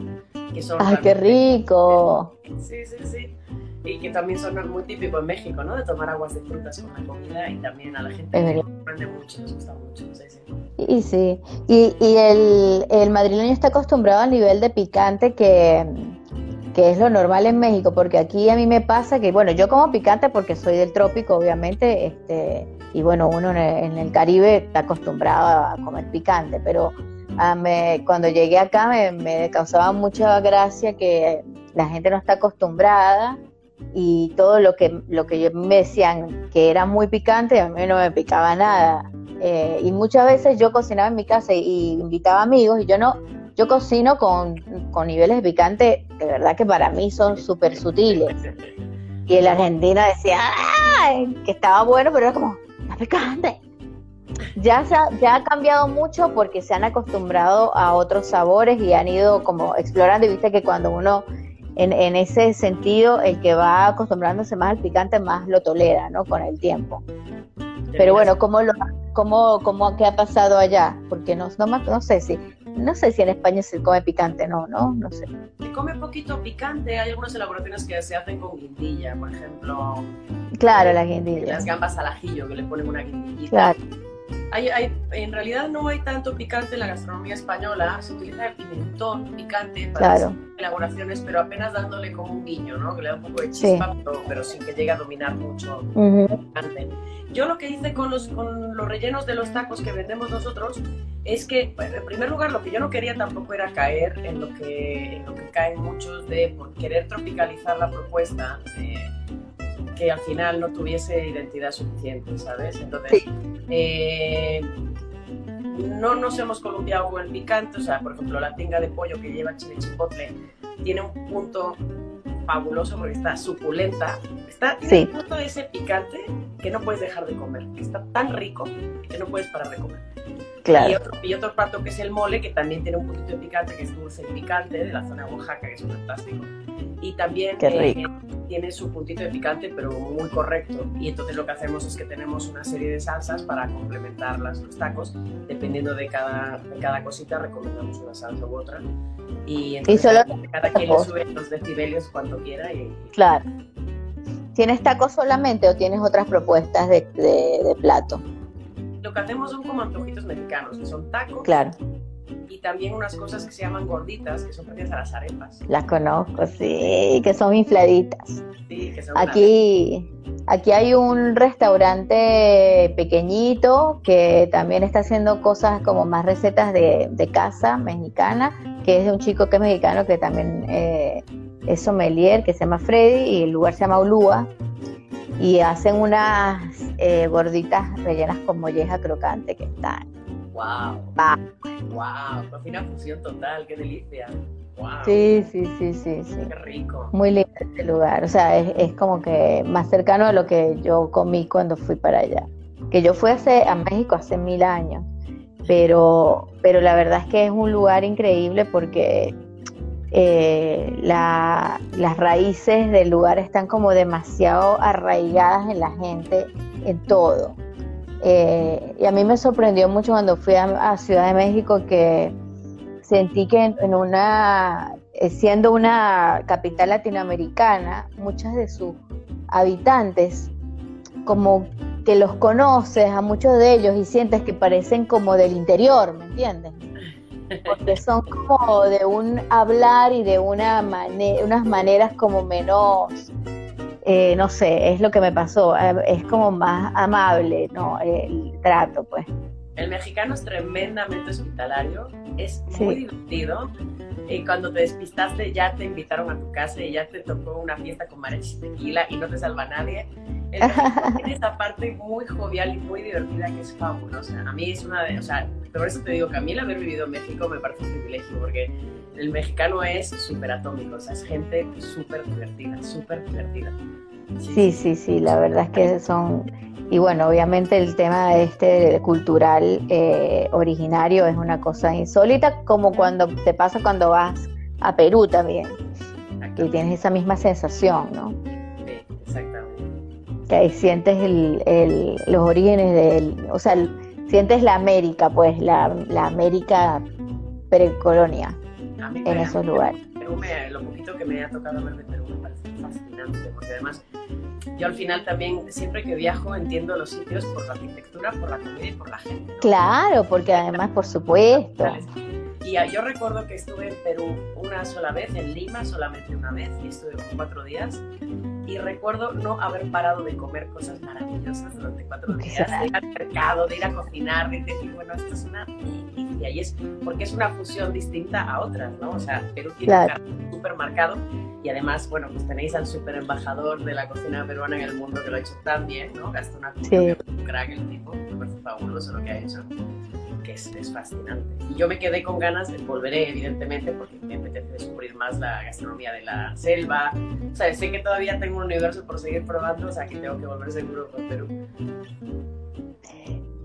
que son ¡Ay, qué rico! Sí, sí, sí. Y que también son muy típico en México, ¿no? De tomar aguas de frutas con la comida y también a la gente es les sorprende mucho, les gusta mucho. Sí, sí. Y sí, y, y el, el, madrileño está acostumbrado al nivel de picante que, que es lo normal en México, porque aquí a mí me pasa que, bueno, yo como picante porque soy del trópico, obviamente, este, y bueno, uno en el, en el Caribe está acostumbrado a comer picante, pero Ah, me, cuando llegué acá me, me, causaba mucha gracia que la gente no está acostumbrada y todo lo que, lo que me decían que era muy picante, a mí no me picaba nada. Eh, y muchas veces yo cocinaba en mi casa y, y invitaba amigos y yo no, yo cocino con, con niveles de picante de verdad que para mí son súper sutiles. Y el argentino decía que estaba bueno, pero era como, está picante ya, se ha, ya ha cambiado mucho porque se han acostumbrado a otros sabores y han ido como explorando. Y viste que cuando uno en, en, ese sentido el que va acostumbrándose más al picante más lo tolera no con el tiempo. Pero bueno cómo lo cómo, cómo qué ha pasado allá porque no, no no sé si no sé si en España se come picante no no no sé. Se come poquito picante. Hay algunas elaboraciones que se hacen con guindilla por ejemplo. Claro eh, las guindillas. las gambas al ajillo que le ponen una guindillita. Claro hay, hay, en realidad no hay tanto picante en la gastronomía española, se utiliza el pimentón picante para claro. elaboraciones, pero apenas dándole como un guiño, ¿no? Que le da un poco de chispa, sí. pero, pero, sin que llegue a dominar mucho uh -huh. el picante. Yo lo que hice con los, con los rellenos de los tacos que vendemos nosotros es que, en primer lugar, lo que yo no quería tampoco era caer en lo que, en lo que caen muchos de por querer tropicalizar la propuesta. Eh, que al final no tuviese identidad suficiente, ¿sabes? Entonces, eh, no nos hemos columpiado con el picante, o sea, por ejemplo, la tinga de pollo que lleva chile chipotle tiene un punto fabuloso porque está suculenta, está, tiene sí. un punto de ese picante que no puedes dejar de comer, que está tan rico que no puedes parar de comer. Claro. Y, otro, y otro plato que es el mole, que también tiene un poquito de picante, que es dulce y picante, de la zona de Oaxaca, que es fantástico. Y también eh, tiene su puntito de picante, pero muy correcto. Y entonces lo que hacemos es que tenemos una serie de salsas para complementar las, los tacos. Dependiendo de cada, de cada cosita, recomendamos una salsa u otra. Y, entonces, y solo cada quien le sube los decibelios cuando quiera. Y, claro. ¿Tienes tacos solamente o tienes otras propuestas de, de, de plato? Lo que hacemos son como antojitos mexicanos, que son tacos. Claro y también unas cosas que se llaman gorditas, que son parecidas a las arepas. Las conozco, sí, que son infladitas. Sí, que son aquí, aquí hay un restaurante pequeñito que también está haciendo cosas como más recetas de, de casa mexicana, que es de un chico que es mexicano que también eh, es sommelier, que se llama Freddy, y el lugar se llama Ulúa. Y hacen unas eh, gorditas rellenas con molleja crocante que están Wow. Wow, fue una fusión total, qué delicia. Wow. Sí, sí, sí, sí, sí. Qué rico. Muy lindo este lugar. O sea, es, es, como que más cercano a lo que yo comí cuando fui para allá. que yo fui hace, a México hace mil años, pero, pero la verdad es que es un lugar increíble porque eh, las raíces del lugar están como demasiado arraigadas en la gente, en todo. Eh, y a mí me sorprendió mucho cuando fui a, Ciudad de México que sentí que en, una, eh, siendo una capital latinoamericana, muchos de sus habitantes como que los conoces a muchos de ellos y sientes que parecen como del interior, ¿me entiendes? Porque son como de un hablar y de una unas maneras como menos, eh, no sé, es lo que me pasó, eh, es como más amable, ¿no? El trato, pues. El mexicano es tremendamente hospitalario, es muy divertido. Y cuando te despistaste ya te invitaron a tu casa y ya te tocó una fiesta con mariachi tequila y no te salva nadie. El tiene esa parte muy jovial y muy divertida que es fabulosa. A mí es una de, o sea, por eso te digo que a mí el haber vivido en México me parece un privilegio porque el mexicano es súper atómico, o sea, es gente súper divertida, súper divertida. Sí, sí, sí, la verdad es que son y bueno, obviamente el tema este cultural eh, originario es una cosa insólita, como cuando te pasa cuando vas a Perú también, que tienes esa misma sensación, ¿no? Que ahí sientes el, los orígenes del, o sea, sientes la América, pues, la, América precolonia en esos lugares. Perú lo poquito que me ha tocado ver de Perú me parece fascinante, porque además yo al final también, siempre que viajo, entiendo los sitios por la arquitectura, por la comida y por la gente. Claro, porque además, por supuesto. Y yo recuerdo que estuve en Perú una sola vez, en Lima solamente una vez, y estuve cuatro días. Y recuerdo no haber parado de comer cosas maravillosas durante cuatro días, de ir al mercado, de ir a cocinar, de decir, bueno, esto es una y ahí es porque es una fusión distinta a otras, ¿no? O sea, Perú tiene un súper marcado y además, bueno, pues tenéis al súper embajador de la cocina peruana en el mundo que lo ha hecho tan bien, ¿no? Gastón sí. un crack el tipo, me parece fabuloso lo que ha hecho, que es, es, fascinante. Y yo me quedé con ganas, de volveré evidentemente porque me apetece descubrir más la gastronomía de la selva, o sea, sé que todavía tengo un universo por seguir probando, o sea, que tengo que volver seguro con Perú.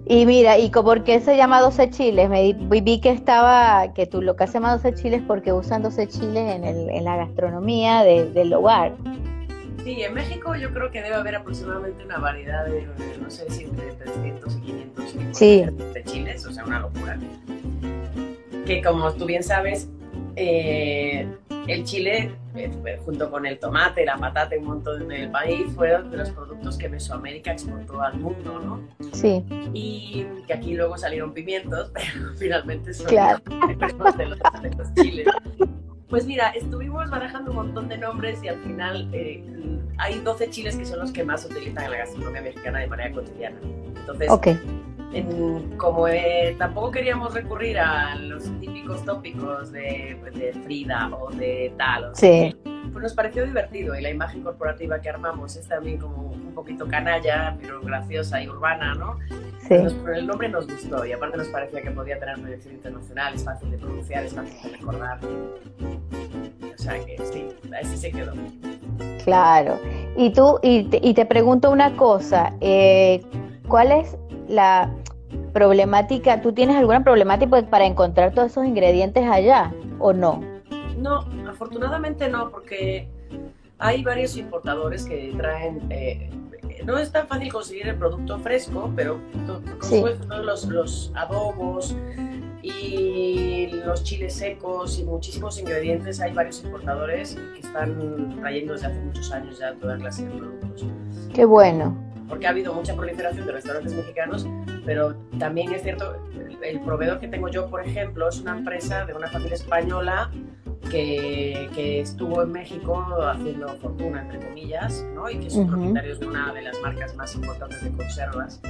Y mira, ¿y por qué se llama 12 chiles? Me vi que estaba, que tú lo que se llama 12 chiles porque usan 12 chiles en, el, en la gastronomía del lugar. Sí, en México yo creo que debe haber aproximadamente una variedad de, no sé si entre 300 y 500 sí. de chiles, o sea, una locura. Que como tú bien sabes, eh, el chile, eh, junto con el tomate, la patata y un montón del país, fueron de los productos que Mesoamérica exportó al mundo, ¿no? Sí. Y que aquí luego salieron pimientos, pero finalmente son claro. de, los, de los chiles. Pues mira, estuvimos barajando un montón de nombres y al final eh, hay 12 chiles que son los que más utilizan en la gastronomía mexicana de manera cotidiana. Entonces, okay como eh, tampoco queríamos recurrir a los típicos tópicos de, de Frida o de tal, sí. Pues nos pareció divertido y la imagen corporativa que armamos es también como un poquito canalla, pero graciosa y urbana, ¿no? Sí. el nombre nos gustó y aparte nos parecía que podía tener proyección internacional, es fácil de pronunciar, es fácil de recordar. O sea que sí, así se quedó. Claro. Y tú, y te, y te pregunto una cosa, eh, ¿cuál es la problemática, ¿tú tienes alguna problemática para encontrar todos esos ingredientes allá o no? No, afortunadamente no, porque hay varios importadores que traen, eh, no es tan fácil conseguir el producto fresco, pero todos los, los adobos y los chiles secos y muchísimos ingredientes, hay varios importadores que están trayendo desde hace muchos años ya toda clase de productos. Qué bueno porque ha habido mucha proliferación de restaurantes mexicanos, pero también es cierto, el proveedor que tengo yo, por ejemplo, es una empresa de una familia española que, que estuvo en México haciendo fortuna, entre comillas, ¿no? y que son propietarios de una de las marcas más importantes de conservas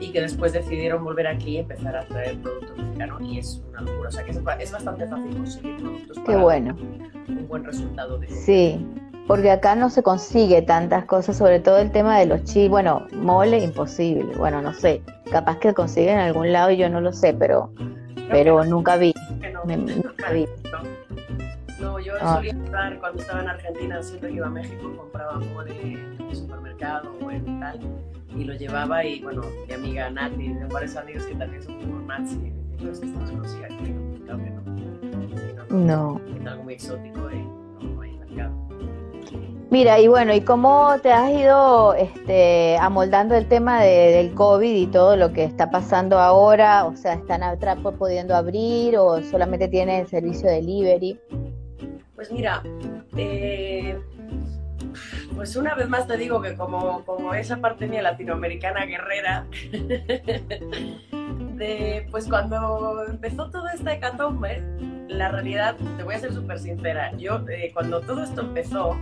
y que después decidieron volver aquí y empezar a traer producto mexicano y es una locura, o sea que es, es bastante fácil conseguir productos Qué bueno. un buen resultado de Sí, porque acá no se consigue tantas cosas, sobre todo el tema de los chiles, bueno, mole imposible, bueno, no sé, capaz que consiguen en algún lado y yo no lo sé, pero, pero nunca vi, nunca vi. No, yo Ah. solía comprar cuando estaba en Argentina, siempre que iba a México, compraba mole en el supermercado o en tal, y lo llevaba y bueno, mi amiga Nati, de varios amigos que también son como Nats, y y los que estamos conocidos aquí, ¿no? Claro que no. Sí, No. Es algo muy exótico y no hay mercado. Mira, y bueno, ¿y cómo te has ido este, amoldando el tema de- del COVID y todo lo que está pasando ahora? O sea, ¿están atrás pudiendo abrir o solamente tienen servicio de delivery? Pues mira, eh, pues una vez más te digo que como, como esa parte mía latinoamericana guerrera, pues cuando empezó toda esta hecatombe, la realidad, te voy a ser súper sincera, yo eh, cuando todo esto empezó,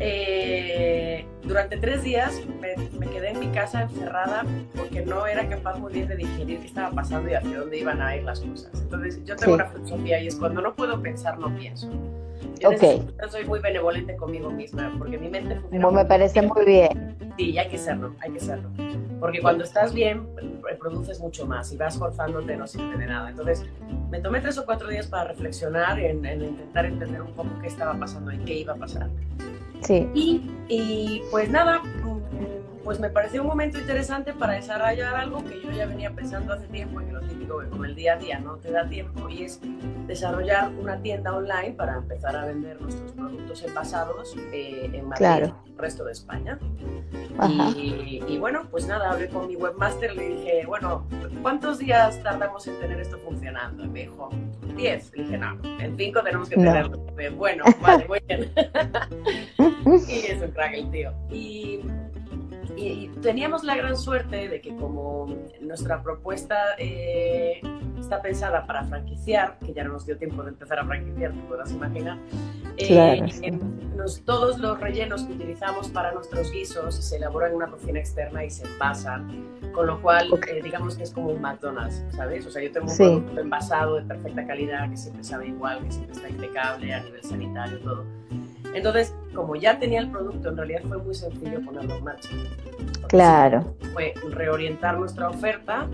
eh, durante tres días me, me quedé en mi casa encerrada porque no era capaz muy bien de digerir qué estaba pasando y hacia dónde iban a ir las cosas. Entonces yo tengo Sí. una filosofía y es cuando no puedo pensar, no pienso. Yo, Ok. necesito- soy muy benevolente conmigo misma porque mi mente funciona Como me parece bien. muy bien. Sí, hay que serlo, hay que serlo. Porque cuando estás bien, produces mucho más y vas forzándote no sirve de nada. Entonces, me tomé tres o cuatro días para reflexionar en, en intentar entender un poco qué estaba pasando y qué iba a pasar. Sí, Y, y, pues nada, pues me pareció un momento interesante para desarrollar algo que yo ya venía pensando hace tiempo y que lo típico que con el día a día no te da tiempo y es desarrollar una tienda online para empezar a vender nuestros productos envasados eh, en Madrid Claro. el resto de España. Y, y bueno, pues nada, hablé con mi webmaster y le dije, bueno, ¿cuántos días tardamos en tener esto funcionando? Y me dijo, 10. Le dije, no, en 5 tenemos que No. tenerlo. Bueno, vale, muy bien. y es un crack el tío. Y, y- y teníamos la gran suerte de que como nuestra propuesta eh, está pensada para franquiciar, que ya no nos dio tiempo de empezar a franquiciar, te podrás imaginar, eh, Claro, sí. nos- todos los rellenos que utilizamos para nuestros guisos se elaboran en una cocina externa y se envasan, con lo cual Ok. eh, digamos que es como un McDonald's, ¿sabes? O sea, yo tengo un Sí. producto envasado de perfecta calidad, que siempre sabe igual, que siempre está impecable a nivel sanitario, todo. Entonces, como ya tenía el producto, en realidad fue muy sencillo ponerlo en marcha. Claro, fue reorientar nuestra oferta,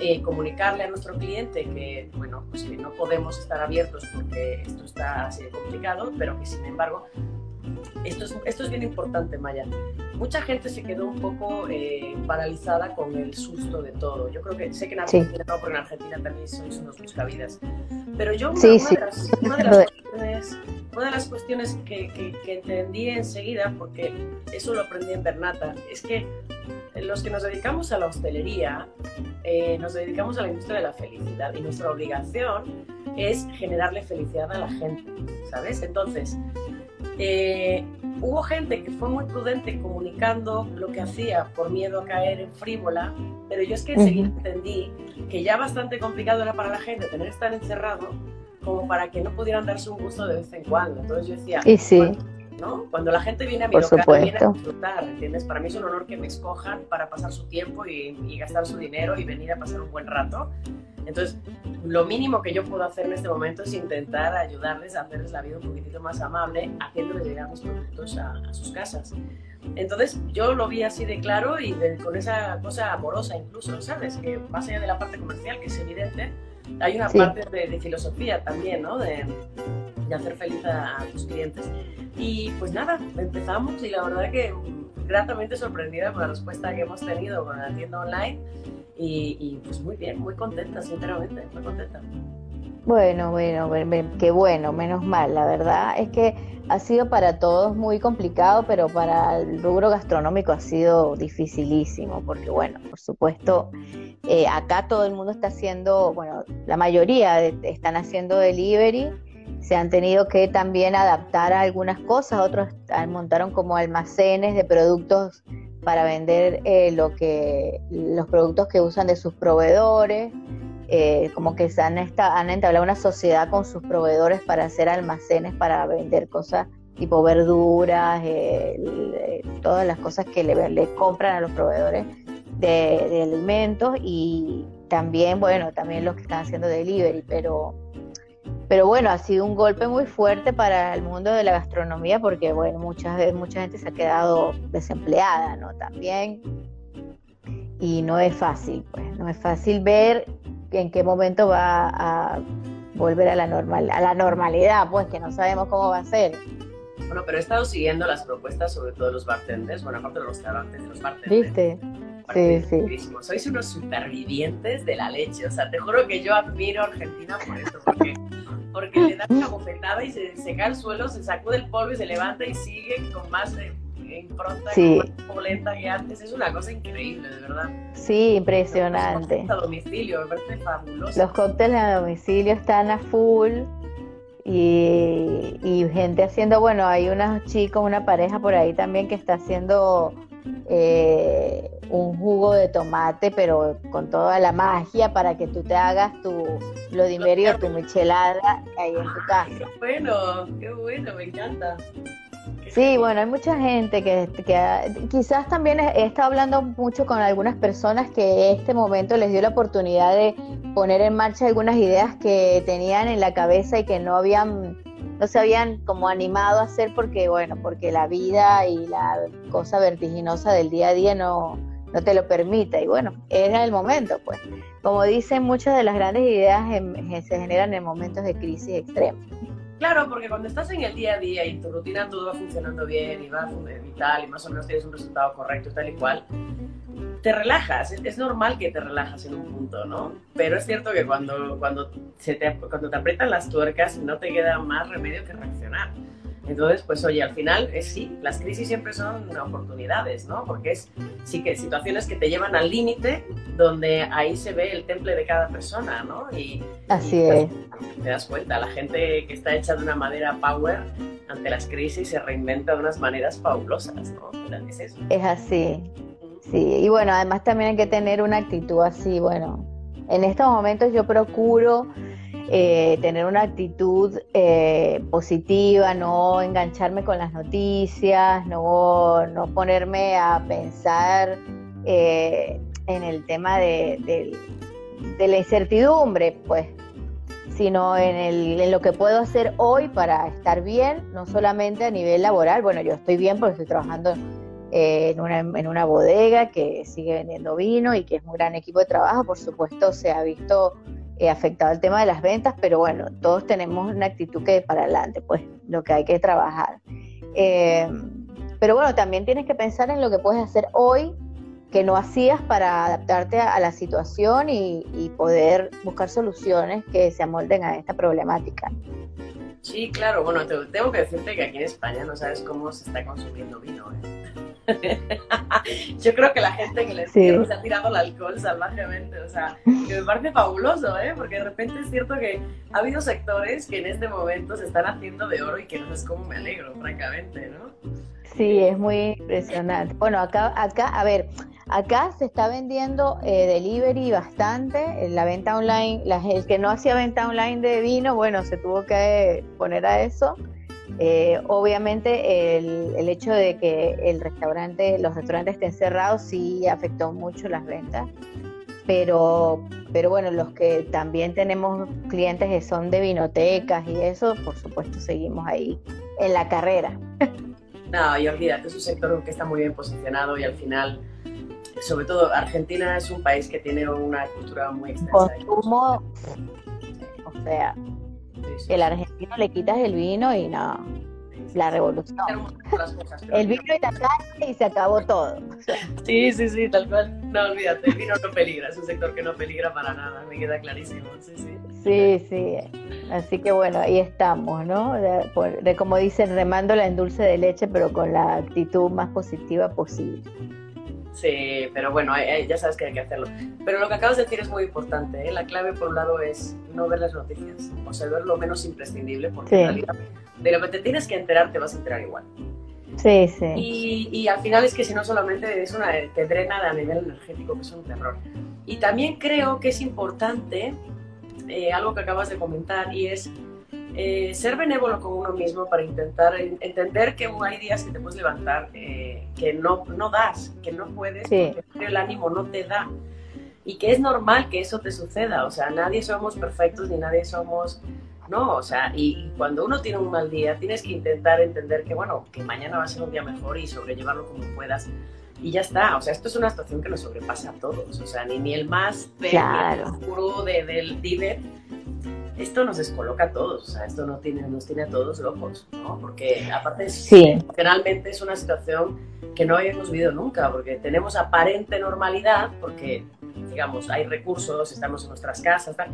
eh, comunicarle a nuestro cliente que, bueno, pues que no podemos estar abiertos porque esto está así de complicado, pero que sin embargo, esto es, esto es bien importante, Maya. Mucha gente se quedó un poco eh, paralizada con el susto de todo. Yo creo que, sé que en Sí. Argentina no, porque en Argentina también sois unos buscavidas. Pero yo una, Sí, una sí. de las, una de las cuestiones, una de las cuestiones que, que- que entendí enseguida, porque eso lo aprendí en Bernata, es que los que nos dedicamos a la hostelería, eh, nos dedicamos a la industria de la felicidad y nuestra obligación es generarle felicidad a la gente, ¿sabes? Entonces, eh, hubo gente que fue muy prudente comunicando lo que hacía por miedo a caer en frívola, pero yo es que enseguida Ujú. entendí que ya bastante complicado era para la gente tener que estar encerrado como para que no pudieran darse un gusto de vez en cuando. Entonces yo decía, y sí, bueno, ¿no? Cuando la gente viene a mi Por local, viene a supuesto. disfrutar, ¿entiendes? Para mí es un honor que me escojan para pasar su tiempo y, y gastar su dinero y venir a pasar un buen rato. Entonces, lo mínimo que yo puedo hacer en este momento es intentar ayudarles a hacerles la vida un poquitito más amable, haciéndoles llegar mis productos a, a sus casas. Entonces, yo lo vi así de claro y de- con esa cosa amorosa incluso, ¿sabes? Que más allá de la parte comercial, que es evidente, hay una Sí. parte de, de filosofía también, ¿no? De, de hacer feliz a, a tus clientes. Y pues nada, empezamos y la verdad que gratamente sorprendida con la respuesta que hemos tenido con la tienda online y, y, pues muy bien, muy contenta, sinceramente, muy contenta. Bueno, bueno, qué bueno, menos mal. La verdad es que ha sido para todos muy complicado, pero para el rubro gastronómico ha sido dificilísimo, porque bueno, por supuesto, eh, acá todo el mundo está haciendo, bueno, la mayoría están haciendo delivery, se han tenido que también adaptar a algunas cosas, otros montaron como almacenes de productos para vender eh, lo que los productos que usan de sus proveedores eh, como que se han, esta- han entablado una sociedad con sus proveedores para hacer almacenes para vender cosas tipo verduras, eh, todas las cosas que le, compran a los proveedores de alimentos y también, bueno, también los que están haciendo delivery, pero, pero bueno, ha sido un golpe muy fuerte para el mundo de la gastronomía porque, bueno, muchas veces mucha gente se ha quedado desempleada, ¿no? También. Y no es fácil, pues, no es fácil ver en qué momento va a, volver a la normal, a la normalidad, pues que no sabemos cómo va a ser. Bueno, pero he estado siguiendo las propuestas, sobre todo de los bartenders, bueno, aparte de los restaurantes, de los bartenders. ¿Viste? Sí, sí. Sois unos supervivientes de la leche. O sea, te juro que yo admiro a Argentina por esto, porque, porque le dan una bofetada y se, se cae al suelo, se sacude el polvo y se levanta y sigue con más eh, impronta, Sí. con más que antes. Es una cosa increíble, de verdad. Sí, impresionante. A domicilio, me parece fabuloso. Los cócteles a domicilio están a full y, y gente haciendo, bueno, hay unos chicos, una pareja por ahí también que está haciendo eh, un jugo de tomate, pero con toda la magia para que tú te hagas tu Lodimerio, tu michelada ahí en tu casa. Qué bueno, qué bueno, me encanta. Sí, bueno, hay mucha gente que, que quizás también he estado hablando mucho con algunas personas que este momento les dio la oportunidad de poner en marcha algunas ideas que tenían en la cabeza y que no habían, no se habían como animado a hacer porque, bueno, porque la vida y la cosa vertiginosa del día a día no, no te lo permite. Y bueno, era el momento, pues. Como dicen, muchas de las grandes ideas se generan en momentos de crisis extrema. Claro, porque cuando estás en el día a día y tu rutina todo va funcionando bien y va y tal, y más o menos tienes un resultado correcto tal y cual, te relajas. Es, normal que te relajas en un punto, ¿no? Pero es cierto que cuando, cuando, se te, cuando te aprietan las tuercas no te queda más remedio que reaccionar. Entonces, pues oye, al final, es, sí, las crisis siempre son oportunidades, ¿no? Porque es sí que situaciones que te llevan al límite donde ahí se ve el temple de cada persona, ¿no? Y, Así y, es. te das cuenta, la gente que está hecha de una madera power ante las crisis se reinventa de unas maneras fabulosas, ¿no? Pero Es eso. Es así. Sí, y bueno, además también hay que tener una actitud así, bueno, en estos momentos yo procuro eh, tener una actitud eh, positiva, no engancharme con las noticias, no, no ponerme a pensar eh, en el tema de, del- de la incertidumbre, pues, sino en, el, en lo que puedo hacer hoy para estar bien, no solamente a nivel laboral, bueno, yo estoy bien porque estoy trabajando en, una, en una bodega que sigue vendiendo vino y que es un gran equipo de trabajo. Por supuesto, se ha visto eh, afectado el tema de las ventas, pero bueno, todos tenemos una actitud que para adelante, pues lo que hay que trabajar. Eh, pero bueno, también tienes que pensar en lo que puedes hacer hoy que no hacías para adaptarte a, la situación y, y poder buscar soluciones que se amolden a esta problemática. Sí, claro, bueno, te- tengo que decirte que aquí en España no sabes cómo se está consumiendo vino, ¿eh? Yo creo que la gente en el Sí. encierro se ha tirado el alcohol salvajemente, o sea, que me parece fabuloso, ¿eh? Porque de repente es cierto que ha habido sectores que en este momento se están haciendo de oro y que no sabes cómo me alegro, francamente, ¿no? Sí, es muy impresionante. Bueno, acá, acá, a ver, acá se está vendiendo eh, delivery bastante, la venta online, la, el que no hacía venta online de vino, bueno, se tuvo que poner a eso. Eh, obviamente el, el hecho de que el restaurante, los restaurantes estén cerrados sí afectó mucho las ventas, pero, pero bueno, los que también tenemos clientes que son de vinotecas y eso, por supuesto seguimos ahí en la carrera. No, y olvídate, es un sector que está muy bien posicionado y al final, sobre todo, Argentina es un país que tiene una cultura muy extensa. consumo, o sea, Sí, el argentino le quitas el vino y no, la revolución. El vino y la carne y se acabó todo. Sí, sí, sí, tal cual. No, olvídate, el vino no peligra, es un sector que no peligra para nada, me queda clarísimo, sí, sí. sí, sí. Así que bueno, ahí estamos, ¿no? De, por- de como dicen, remándola en dulce de leche, pero con la actitud más positiva posible. Sí, pero bueno, eh, eh, ya sabes que hay que hacerlo. Pero lo que acabas de decir es muy importante, ¿eh? La clave, por un lado, es no ver las noticias, o sea, ver lo menos imprescindible, porque Sí. en realidad de lo que te tienes que enterar te vas a enterar igual. Sí, sí. Y, y al final es que si no solamente es una, te drena a nivel energético, que es un terror. Y también creo que es importante eh, algo que acabas de comentar y es eh, ser benévolo con uno mismo para intentar en- entender que hay días que te puedes levantar eh, que no, no das, que no puedes, Sí. porque el ánimo no te da. Y que es normal que eso te suceda, o sea, nadie somos perfectos ni nadie somos no, o sea, y, y cuando uno tiene un mal día, tienes que intentar entender que, bueno, que mañana va a ser un día mejor y sobrellevarlo como puedas. Y ya está, o sea, esto es una situación que nos sobrepasa a todos, o sea, ni, ni el más Claro. de, del Tíbet esto nos descoloca a todos, o sea, esto no tiene, nos tiene a todos locos, ¿no? Porque aparte, sí. generalmente es una situación que no habíamos vivido nunca, porque tenemos aparente normalidad, porque, digamos, hay recursos, estamos en nuestras casas, tal,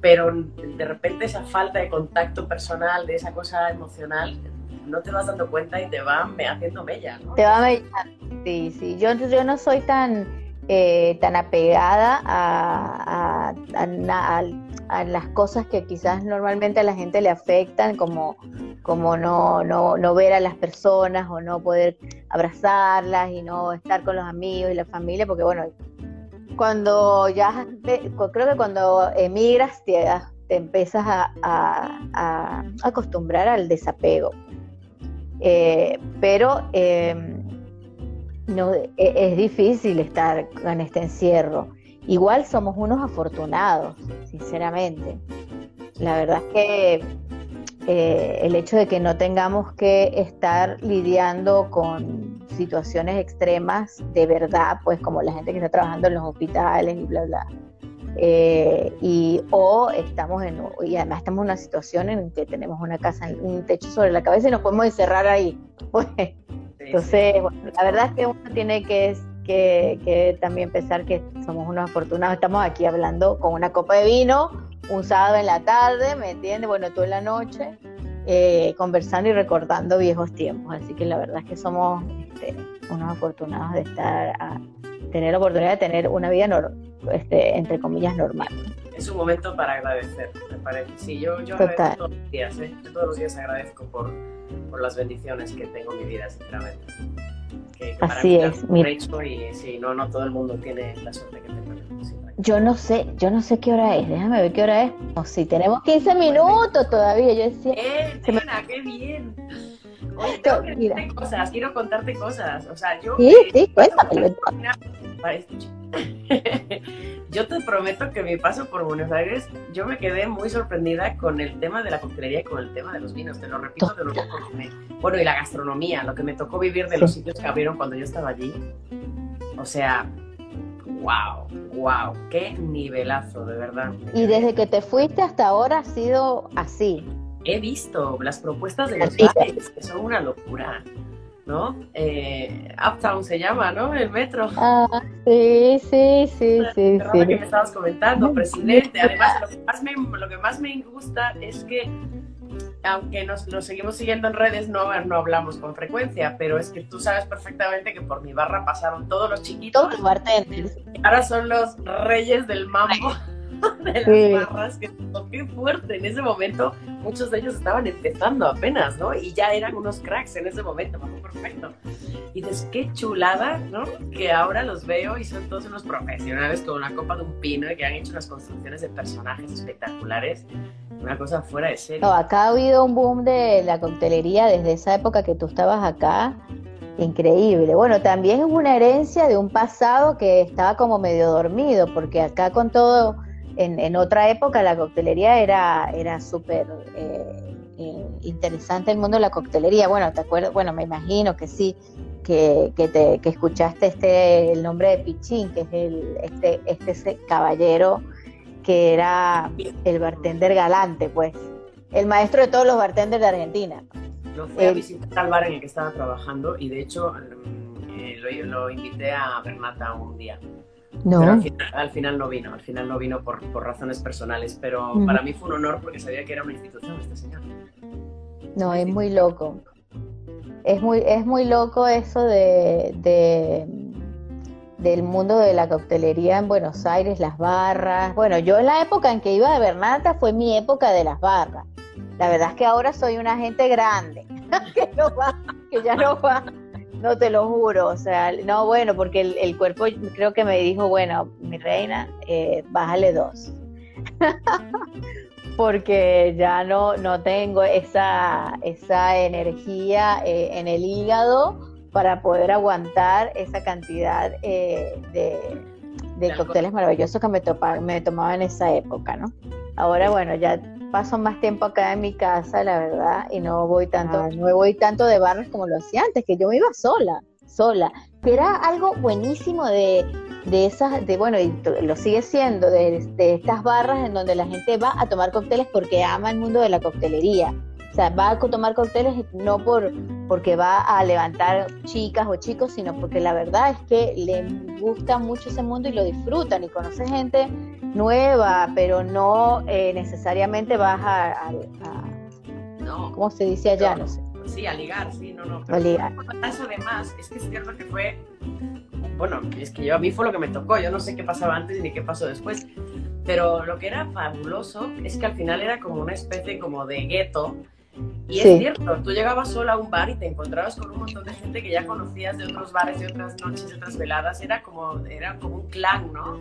pero de repente esa falta de contacto personal, de esa cosa emocional, no te vas dando cuenta y te va haciendo mella, ¿no? Te va mellando, sí, sí. Yo, yo no soy tan, eh, tan apegada a, las cosas que quizás normalmente a la gente le afectan, como, como no, no, no ver a las personas o no poder abrazarlas y no estar con los amigos y la familia, porque bueno, cuando ya, creo que cuando emigras te, te empiezas a, acostumbrar al desapego. Eh, pero em, no, e, es difícil estar en este encierro. Igual somos unos afortunados, sinceramente. La verdad es que eh, el hecho de que no tengamos que estar lidiando con situaciones extremas de verdad, pues como la gente que está trabajando en los hospitales y bla, bla. Eh, y o estamos en, y además estamos en una situación en que tenemos una casa, un techo sobre la cabeza y nos podemos encerrar ahí. Pues, entonces, la verdad es que uno tiene que, que, que también pensar que somos unos afortunados. Estamos aquí hablando con una copa de vino, un sábado en la tarde, ¿me entiendes? Bueno, tú en la noche, eh, conversando y recordando viejos tiempos. Así que la verdad es que somos este, unos afortunados de estar, a tener la oportunidad de tener una vida, este, entre comillas, normal. Es un momento para agradecer, me parece. Sí, yo, yo agradezco todos los días, ¿eh? Yo todos los días agradezco por, por las bendiciones que tengo en mi vida, sinceramente. Que, Así es. y sí, no, no todo el mundo tiene la suerte que tengo. Yo no sé, yo no sé qué hora es, déjame ver qué hora es. O si tenemos 15 minutos todavía, yo decía. ¡Eh, qué bien! Oye, tengo que cosas, quiero contarte cosas. O sea, yo. Sí, sí, cuéntame. yo te prometo que mi paso por Buenos Aires, yo me quedé muy sorprendida con el tema de la coctelería y con el tema de los vinos. Te lo repito de nuevo porque Bueno, y la gastronomía, lo que me tocó vivir de los sitios que abrieron cuando yo estaba allí. O sea, wow, wow, qué nivelazo, de verdad. Y desde que te fuiste hasta ahora ha sido así. He visto las propuestas de los bares, que son una locura. ¿No? Eh, Uptown se llama, ¿no? El metro. Ah, sí, sí, sí, sí. sí. que me estabas comentando, presidente. Además, lo que más me, lo que más me gusta es que aunque nos, nos, seguimos siguiendo en redes, no, no hablamos con frecuencia, pero es que tú sabes perfectamente que por mi barra pasaron todos los chiquitos. Todos los bartenders. Ahora son los reyes del mambo de las barras, que qué fuerte. En ese momento, muchos de ellos estaban empezando apenas, ¿no? Y ya eran unos cracks en ese momento, perfecto. Y dices, qué chulada, ¿no? Que ahora los veo y son todos unos profesionales con una copa de un pino y que han hecho unas construcciones de personajes espectaculares una cosa fuera de serie. No, acá ha habido un boom de la coctelería desde esa época que tú estabas acá. Increíble. Bueno, también es una herencia de un pasado que estaba como medio dormido, porque acá con todo, en, otra época la coctelería era, era súper eh, interesante el mundo de la coctelería. Bueno, ¿te acuerdas? Bueno, me imagino que sí, que, que, te, que escuchaste este, el nombre de Pichín, que es el, este, este caballero que era el bartender galante, pues, el maestro de todos los bartenders de Argentina. Lo fui a visitar al bar en el que estaba trabajando y de hecho mm, eh, lo, invité a Bernata un día. No. Pero al final, no vino, al final no vino por, por razones personales, pero para mí fue un honor porque sabía que era una institución este señor. No, es muy loco. Es muy, es muy loco eso de del mundo de la coctelería en Buenos Aires, las barras. Bueno, yo en la época en que iba de Bernata fue mi época de las barras. La verdad es que ahora soy una gente grande, que, no va, que ya no va, no te lo juro. O sea, no, bueno, porque el, cuerpo creo que me dijo, bueno, mi reina, eh, bájale dos. porque ya no, no tengo esa, esa energía eh, en el hígado para poder aguantar esa cantidad eh, de, cócteles maravillosos que me, me tomaba en esa época, ¿no? Ahora, bueno, ya paso más tiempo acá en mi casa, la verdad, y no voy tanto, no voy tanto de barras como lo hacía antes, que yo me iba sola, sola. que era algo buenísimo de, de esas, de bueno, y lo sigue siendo, de, de, estas barras en donde la gente va a tomar cócteles porque ama el mundo de la coctelería. O sea, va a tomar cócteles no por porque va a levantar chicas o chicos, sino porque la verdad es que le gusta mucho ese mundo y lo disfrutan y conoce gente nueva, pero no eh, necesariamente vas a, no, ¿cómo se dice allá? No, sé. Sí, a ligar, sí, no, no. a ligar. además, es que es cierto que fue, bueno, es que yo a mí fue lo que me tocó, yo no sé qué pasaba antes ni qué pasó después, pero lo que era fabuloso es que al final era como una especie como de gueto, y es cierto, tú llegabas sola a un bar y te encontrabas con un montón de gente que ya conocías de otros bares, de otras noches, de otras veladas. Era como, era como un clan, ¿no?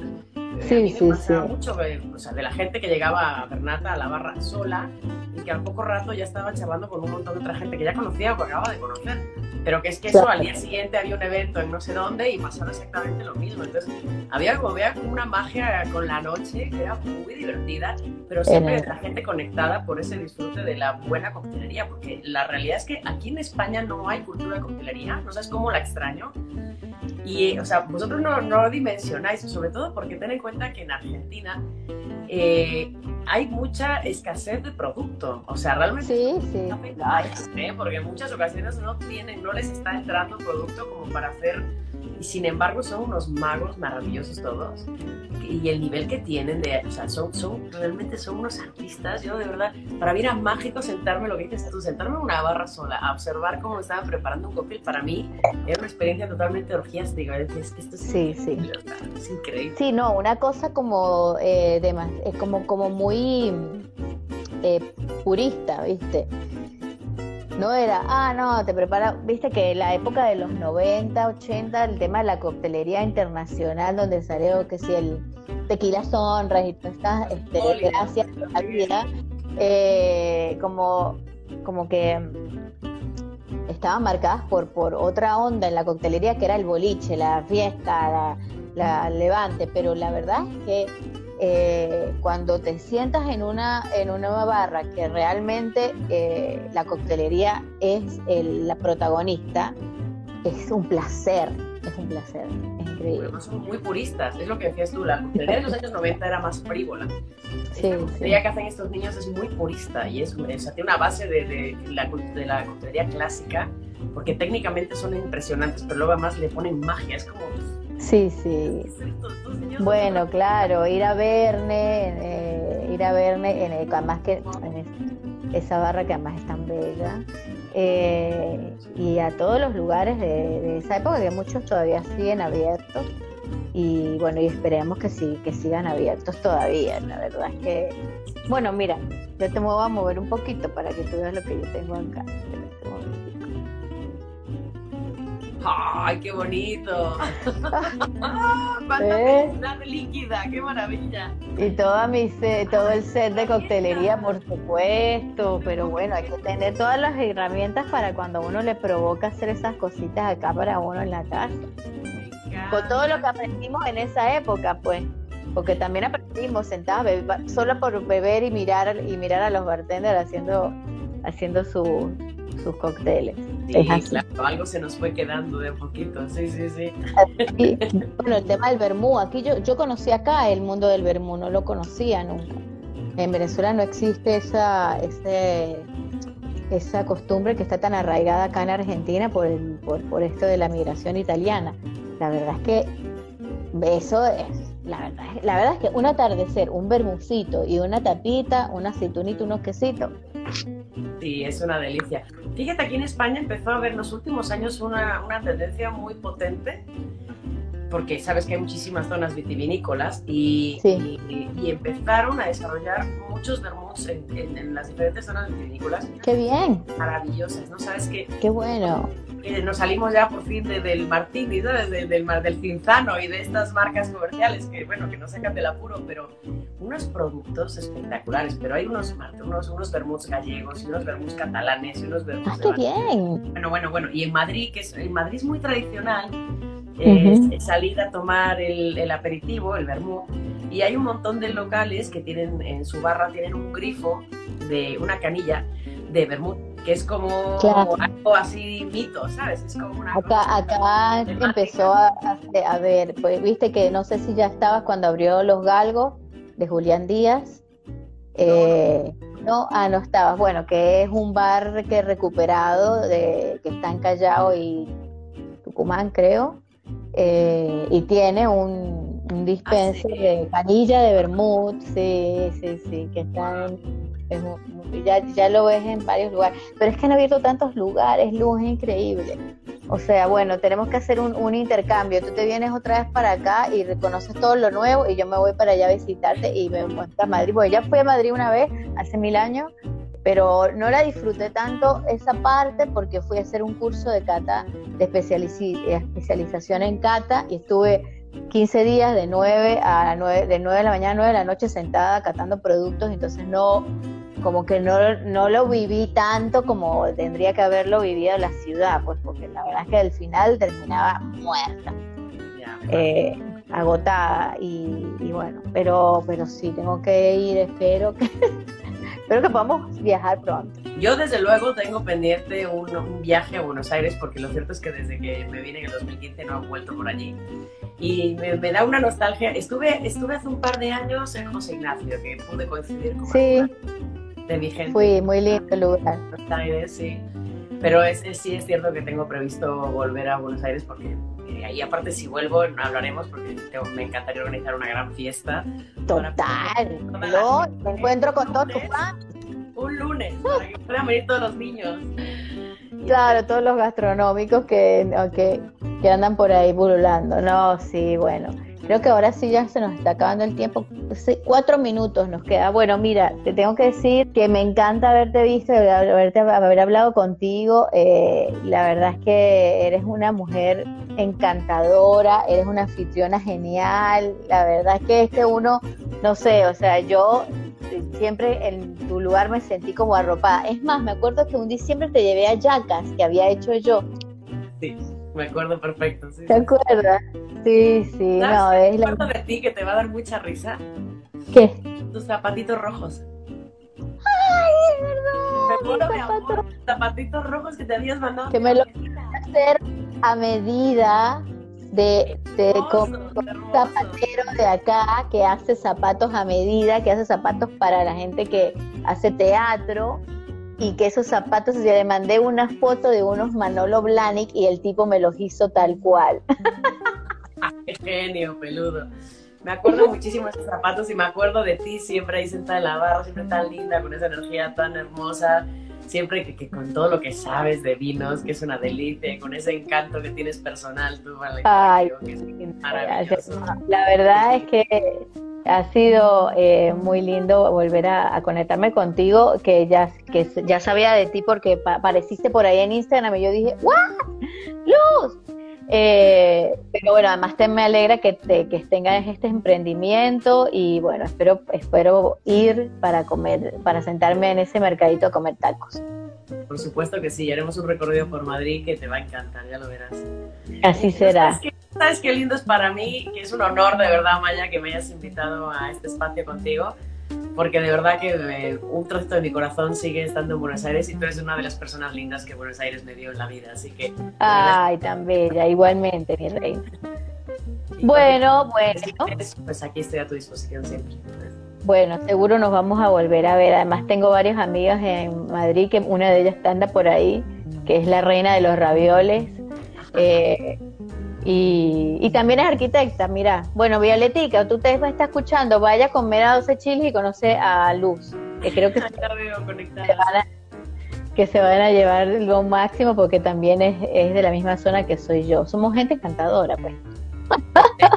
Sí, a sí, sí. mucho, o sea, de la gente que llegaba a Bernata a la barra sola y que al poco rato ya estaba charlando con un montón de otra gente que ya conocía o que acababa de conocer. Pero que es que eso al día siguiente había un evento en no sé dónde y pasaba exactamente lo mismo. Entonces había como, había una magia con la noche que era muy divertida, pero siempre la gente conectada por ese disfrute de la buena coctelería, porque la realidad es que aquí en España no hay cultura de coctelería, no sabes cómo la extraño. Y, o sea, vosotros no, no dimensionáis, sobre todo porque ten en cuenta que en Argentina eh, hay mucha escasez de producto. O sea, realmente sí, sí. ¿eh? porque en muchas ocasiones no tienen, no les está entrando producto como para hacer y sin embargo son unos magos maravillosos todos y el nivel que tienen de, o sea, son, son realmente son unos artistas, yo de verdad, para mí era mágico sentarme, lo que dices tú, sentarme en una barra sola, a observar cómo estaban preparando un cóctel, para mí era una experiencia totalmente orgiástica, es que esto es, sí, sí. es increíble. Sí, no, una cosa como, eh, de, como, como muy eh, purista, ¿viste? No era, ah, no, te prepara, viste que en la época de los 90, 80, el tema de la coctelería internacional, donde salió que si el tequila sonra y todas estas este, gracias a la vida, eh, como, como que estaban marcadas por, por otra onda en la coctelería que era el boliche, la fiesta, la levante, pero la verdad es que eh, cuando te sientas en una, en una barra que realmente eh, la coctelería es la protagonista, es un placer, es un placer, es increíble. Además son muy puristas, es lo que decías tú, la coctelería de los años 90 era más frívola. Sí, la coctelería que hacen estos niños es muy purista y es, o sea, tiene una base de, de, la, de la coctelería clásica, porque técnicamente son impresionantes, pero luego además le ponen magia, es como Sí, sí. Bueno, claro, ir a Verne, eh, ir a Verne, en el, además que en esa barra que además es tan bella, eh, y a todos los lugares de, esa época, que muchos todavía siguen abiertos, y bueno, y esperemos que sí, que sigan abiertos todavía, la verdad es que, bueno, mira, yo te voy a mover un poquito para que tú veas lo que yo tengo acá. ¡Ay, qué bonito! ¡Cuánta ¿Eh? líquida! ¡Qué maravilla! Y toda mi todo el set de coctelería, por supuesto, pero bueno, hay que tener todas las herramientas para cuando uno le provoca hacer esas cositas acá para uno en la casa. Con todo lo que aprendimos en esa época, pues porque también aprendimos sentados solo por beber y mirar y mirar a los bartenders haciendo haciendo su, sus cócteles. Claro, algo se nos fue quedando de poquito, sí, sí, sí. bueno, el tema del vermú, aquí yo, yo conocí acá el mundo del vermú, no lo conocía nunca. En Venezuela no existe esa, ese, esa costumbre que está tan arraigada acá en Argentina por, el, por, por esto de la migración italiana. La verdad es que eso es, la verdad, la verdad es que un atardecer, un vermucito y una tapita, una aceitunita, unos quesitos, Sí, es una delicia. Fíjate, aquí en España empezó a haber en los últimos años una, una tendencia muy potente, porque sabes que hay muchísimas zonas vitivinícolas y, y, empezaron a desarrollar muchos vermuts en, en, las diferentes zonas vitivinícolas. ¡Qué bien! Maravillosas, ¿no? ¿Sabes qué? ¡Qué bueno! nos salimos ya por fin del Martini, ¿sabes? Del, del, del Cinzano y de estas marcas comerciales que, bueno, que no sacan del apuro, pero unos productos espectaculares. Pero hay unos, unos, unos vermuts gallegos y unos vermuts catalanes y unos vermuts... ¡Ah, qué bien! Bueno, bueno, bueno. Y en Madrid, que es, en Madrid es muy tradicional, eh, salir a tomar el, el aperitivo, el vermut, y hay un montón de locales que tienen en su barra, tienen un grifo de una canilla de vermut que es como Claro. algo así mito, ¿sabes? Es como una Acá, acá empezó a, ver, pues viste que no sé si ya estabas cuando abrió Los Galgos de Julián Díaz. Eh, no, ah, no estabas. Bueno, que es un bar que recuperado de que está en Callao y Tucumán, creo. Eh, y tiene un, un dispenser sí. de canilla de vermut, sí, sí, sí, que está en, es ya, ya lo ves en varios lugares. Pero es que han abierto tantos lugares, Luz, increíble. O sea, bueno, tenemos que hacer un, un intercambio. Tú te vienes otra vez para acá y reconoces todo lo nuevo y yo me voy para allá a visitarte y me muestras a Madrid. Porque ya fui a Madrid una vez, hace mil años, pero no la disfruté tanto esa parte porque fui a hacer un curso de cata, de eh, especialización en cata y estuve 15 días de 9 a 9, de 9 de la mañana a 9 de la noche sentada catando productos, entonces no, como que no, no lo viví tanto como tendría que haberlo vivido en la ciudad, pues porque la verdad es que al final terminaba muerta, eh, agotada y, y bueno, pero, pero sí, tengo que ir, espero que, espero que podamos viajar pronto. Yo desde luego tengo pendiente un, un viaje a Buenos Aires porque lo cierto es que desde que me vine en el 2015 no he vuelto por allí y me, me da una nostalgia. Estuve, estuve hace un par de años en José Ignacio que pude coincidir con Sí. de mi gente. Fui, muy lindo lugar. en Buenos Aires, sí. Pero es, es- sí es cierto que tengo previsto volver a Buenos Aires porque eh, ahí aparte si vuelvo no hablaremos porque tengo- me encantaría organizar una gran fiesta. Total, la ¿no? Me encuentro con todos tus fans. Un lunes para que puedan venir todos los niños. Claro, todos los gastronómicos que, que, que andan por ahí pululando. No, sí, bueno. Creo que ahora sí ya se nos está acabando el tiempo. Sí, cuatro minutos nos queda. Bueno, mira, te tengo que decir que me encanta haberte visto, haberte, haber hablado contigo. Eh, la verdad es que eres una mujer encantadora, eres una anfitriona genial. La verdad es que es que uno, no sé, o sea, yo siempre en tu lugar me sentí como arropada. Es más, me acuerdo que un diciembre te llevé a Yacas, que había hecho yo. Sí, me acuerdo perfecto. Sí. ¿Te acuerdas? Sí, sí, ¿Sabes no, es la... de ti que te va a dar mucha risa? ¿Qué? Tus zapatitos rojos. ¡Ay, es verdad! Me amor. Zapatitos rojos que te habías mandado. Que me lo hacer a medida de, de con, un zapatero de acá que hace zapatos a medida, que hace zapatos para la gente que hace teatro y que esos zapatos, ya le mandé una foto de unos Manolo Blahnik y el tipo me los hizo tal cual. Qué genio, peludo. Me acuerdo muchísimo de esos zapatos y me acuerdo de ti siempre ahí sentada en la barra, siempre tan linda, con esa energía tan hermosa, siempre que, que con todo lo que sabes de vinos, que es una delicia, con ese encanto que tienes personal tú Ay, que es maravilloso. La verdad es que ha sido eh, muy lindo volver a, a conectarme contigo, que ya, que ya sabía de ti porque pa- apareciste por ahí en Instagram y yo dije, ¡What! ¡Luz! Eh, pero bueno, además te, me alegra que, te, que tengas este emprendimiento y bueno, espero, espero ir para comer, para sentarme en ese mercadito a comer tacos. Por supuesto que sí, haremos un recorrido por Madrid que te va a encantar, ya lo verás. Así será. ¿Sabes qué, ¿Sabes qué lindo es para mí? Que es un honor de verdad, Maya, que me hayas invitado a este espacio contigo, porque de verdad que eh, un trozo de mi corazón sigue estando en Buenos Aires y tú eres una de las personas lindas que Buenos Aires me dio en la vida, así que... Ay, tan bella, igualmente, mi reina. Bueno, bueno. Pues aquí estoy a tu disposición siempre. Bueno, seguro nos vamos a volver a ver. Además tengo varias amigas en Madrid, que una de ellas anda por ahí, que es la reina de los ravioles. Eh, y, y también es arquitecta, mira. Bueno, Violetica, tú te estás escuchando, vaya a comer a 12 chiles y conoce a Luz, que creo que se van a, que se van a llevar lo máximo porque también es, es de la misma zona que soy yo. Somos gente encantadora, pues.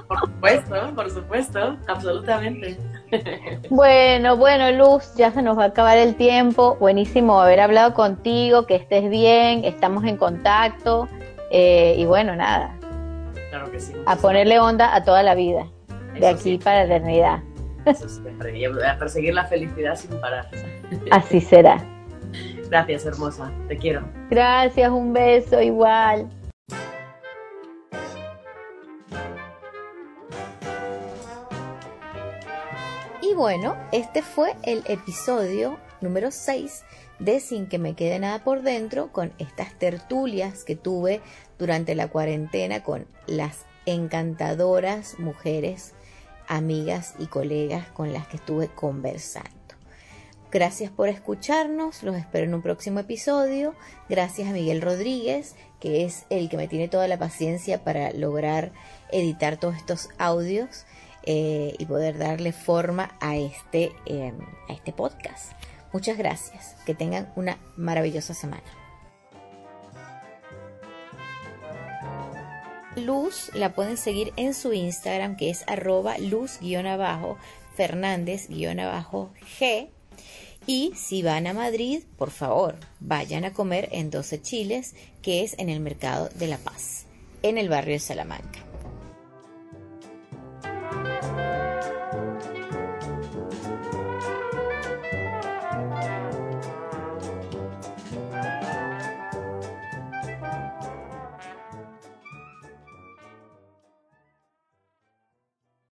Por supuesto, por supuesto, absolutamente. Bueno, bueno, Luz, ya se nos va a acabar el tiempo. Buenísimo haber hablado contigo, que estés bien, estamos en contacto. eh, y bueno, nada, Claro que sí. a ponerle onda a toda la vida, de aquí siempre, para la eternidad. Eso siempre. Y a perseguir la felicidad sin parar. Así será. Gracias, hermosa. Te quiero. Gracias, un beso igual. Y bueno, este fue el episodio número 6 de Sin que me quede nada por dentro con estas tertulias que tuve durante la cuarentena con las encantadoras mujeres, amigas y colegas con las que estuve conversando. Gracias por escucharnos, los espero en un próximo episodio. Gracias a Miguel Rodríguez, que es el que me tiene toda la paciencia para lograr editar todos estos audios eh, y poder darle forma a este, eh, a este podcast. Muchas gracias, que tengan una maravillosa semana. Luz la pueden seguir en su Instagram que es arroba luz-fernández-g y si van a Madrid, por favor, vayan a comer en 12 Chiles, que es en el Mercado de la Paz, en el barrio de Salamanca.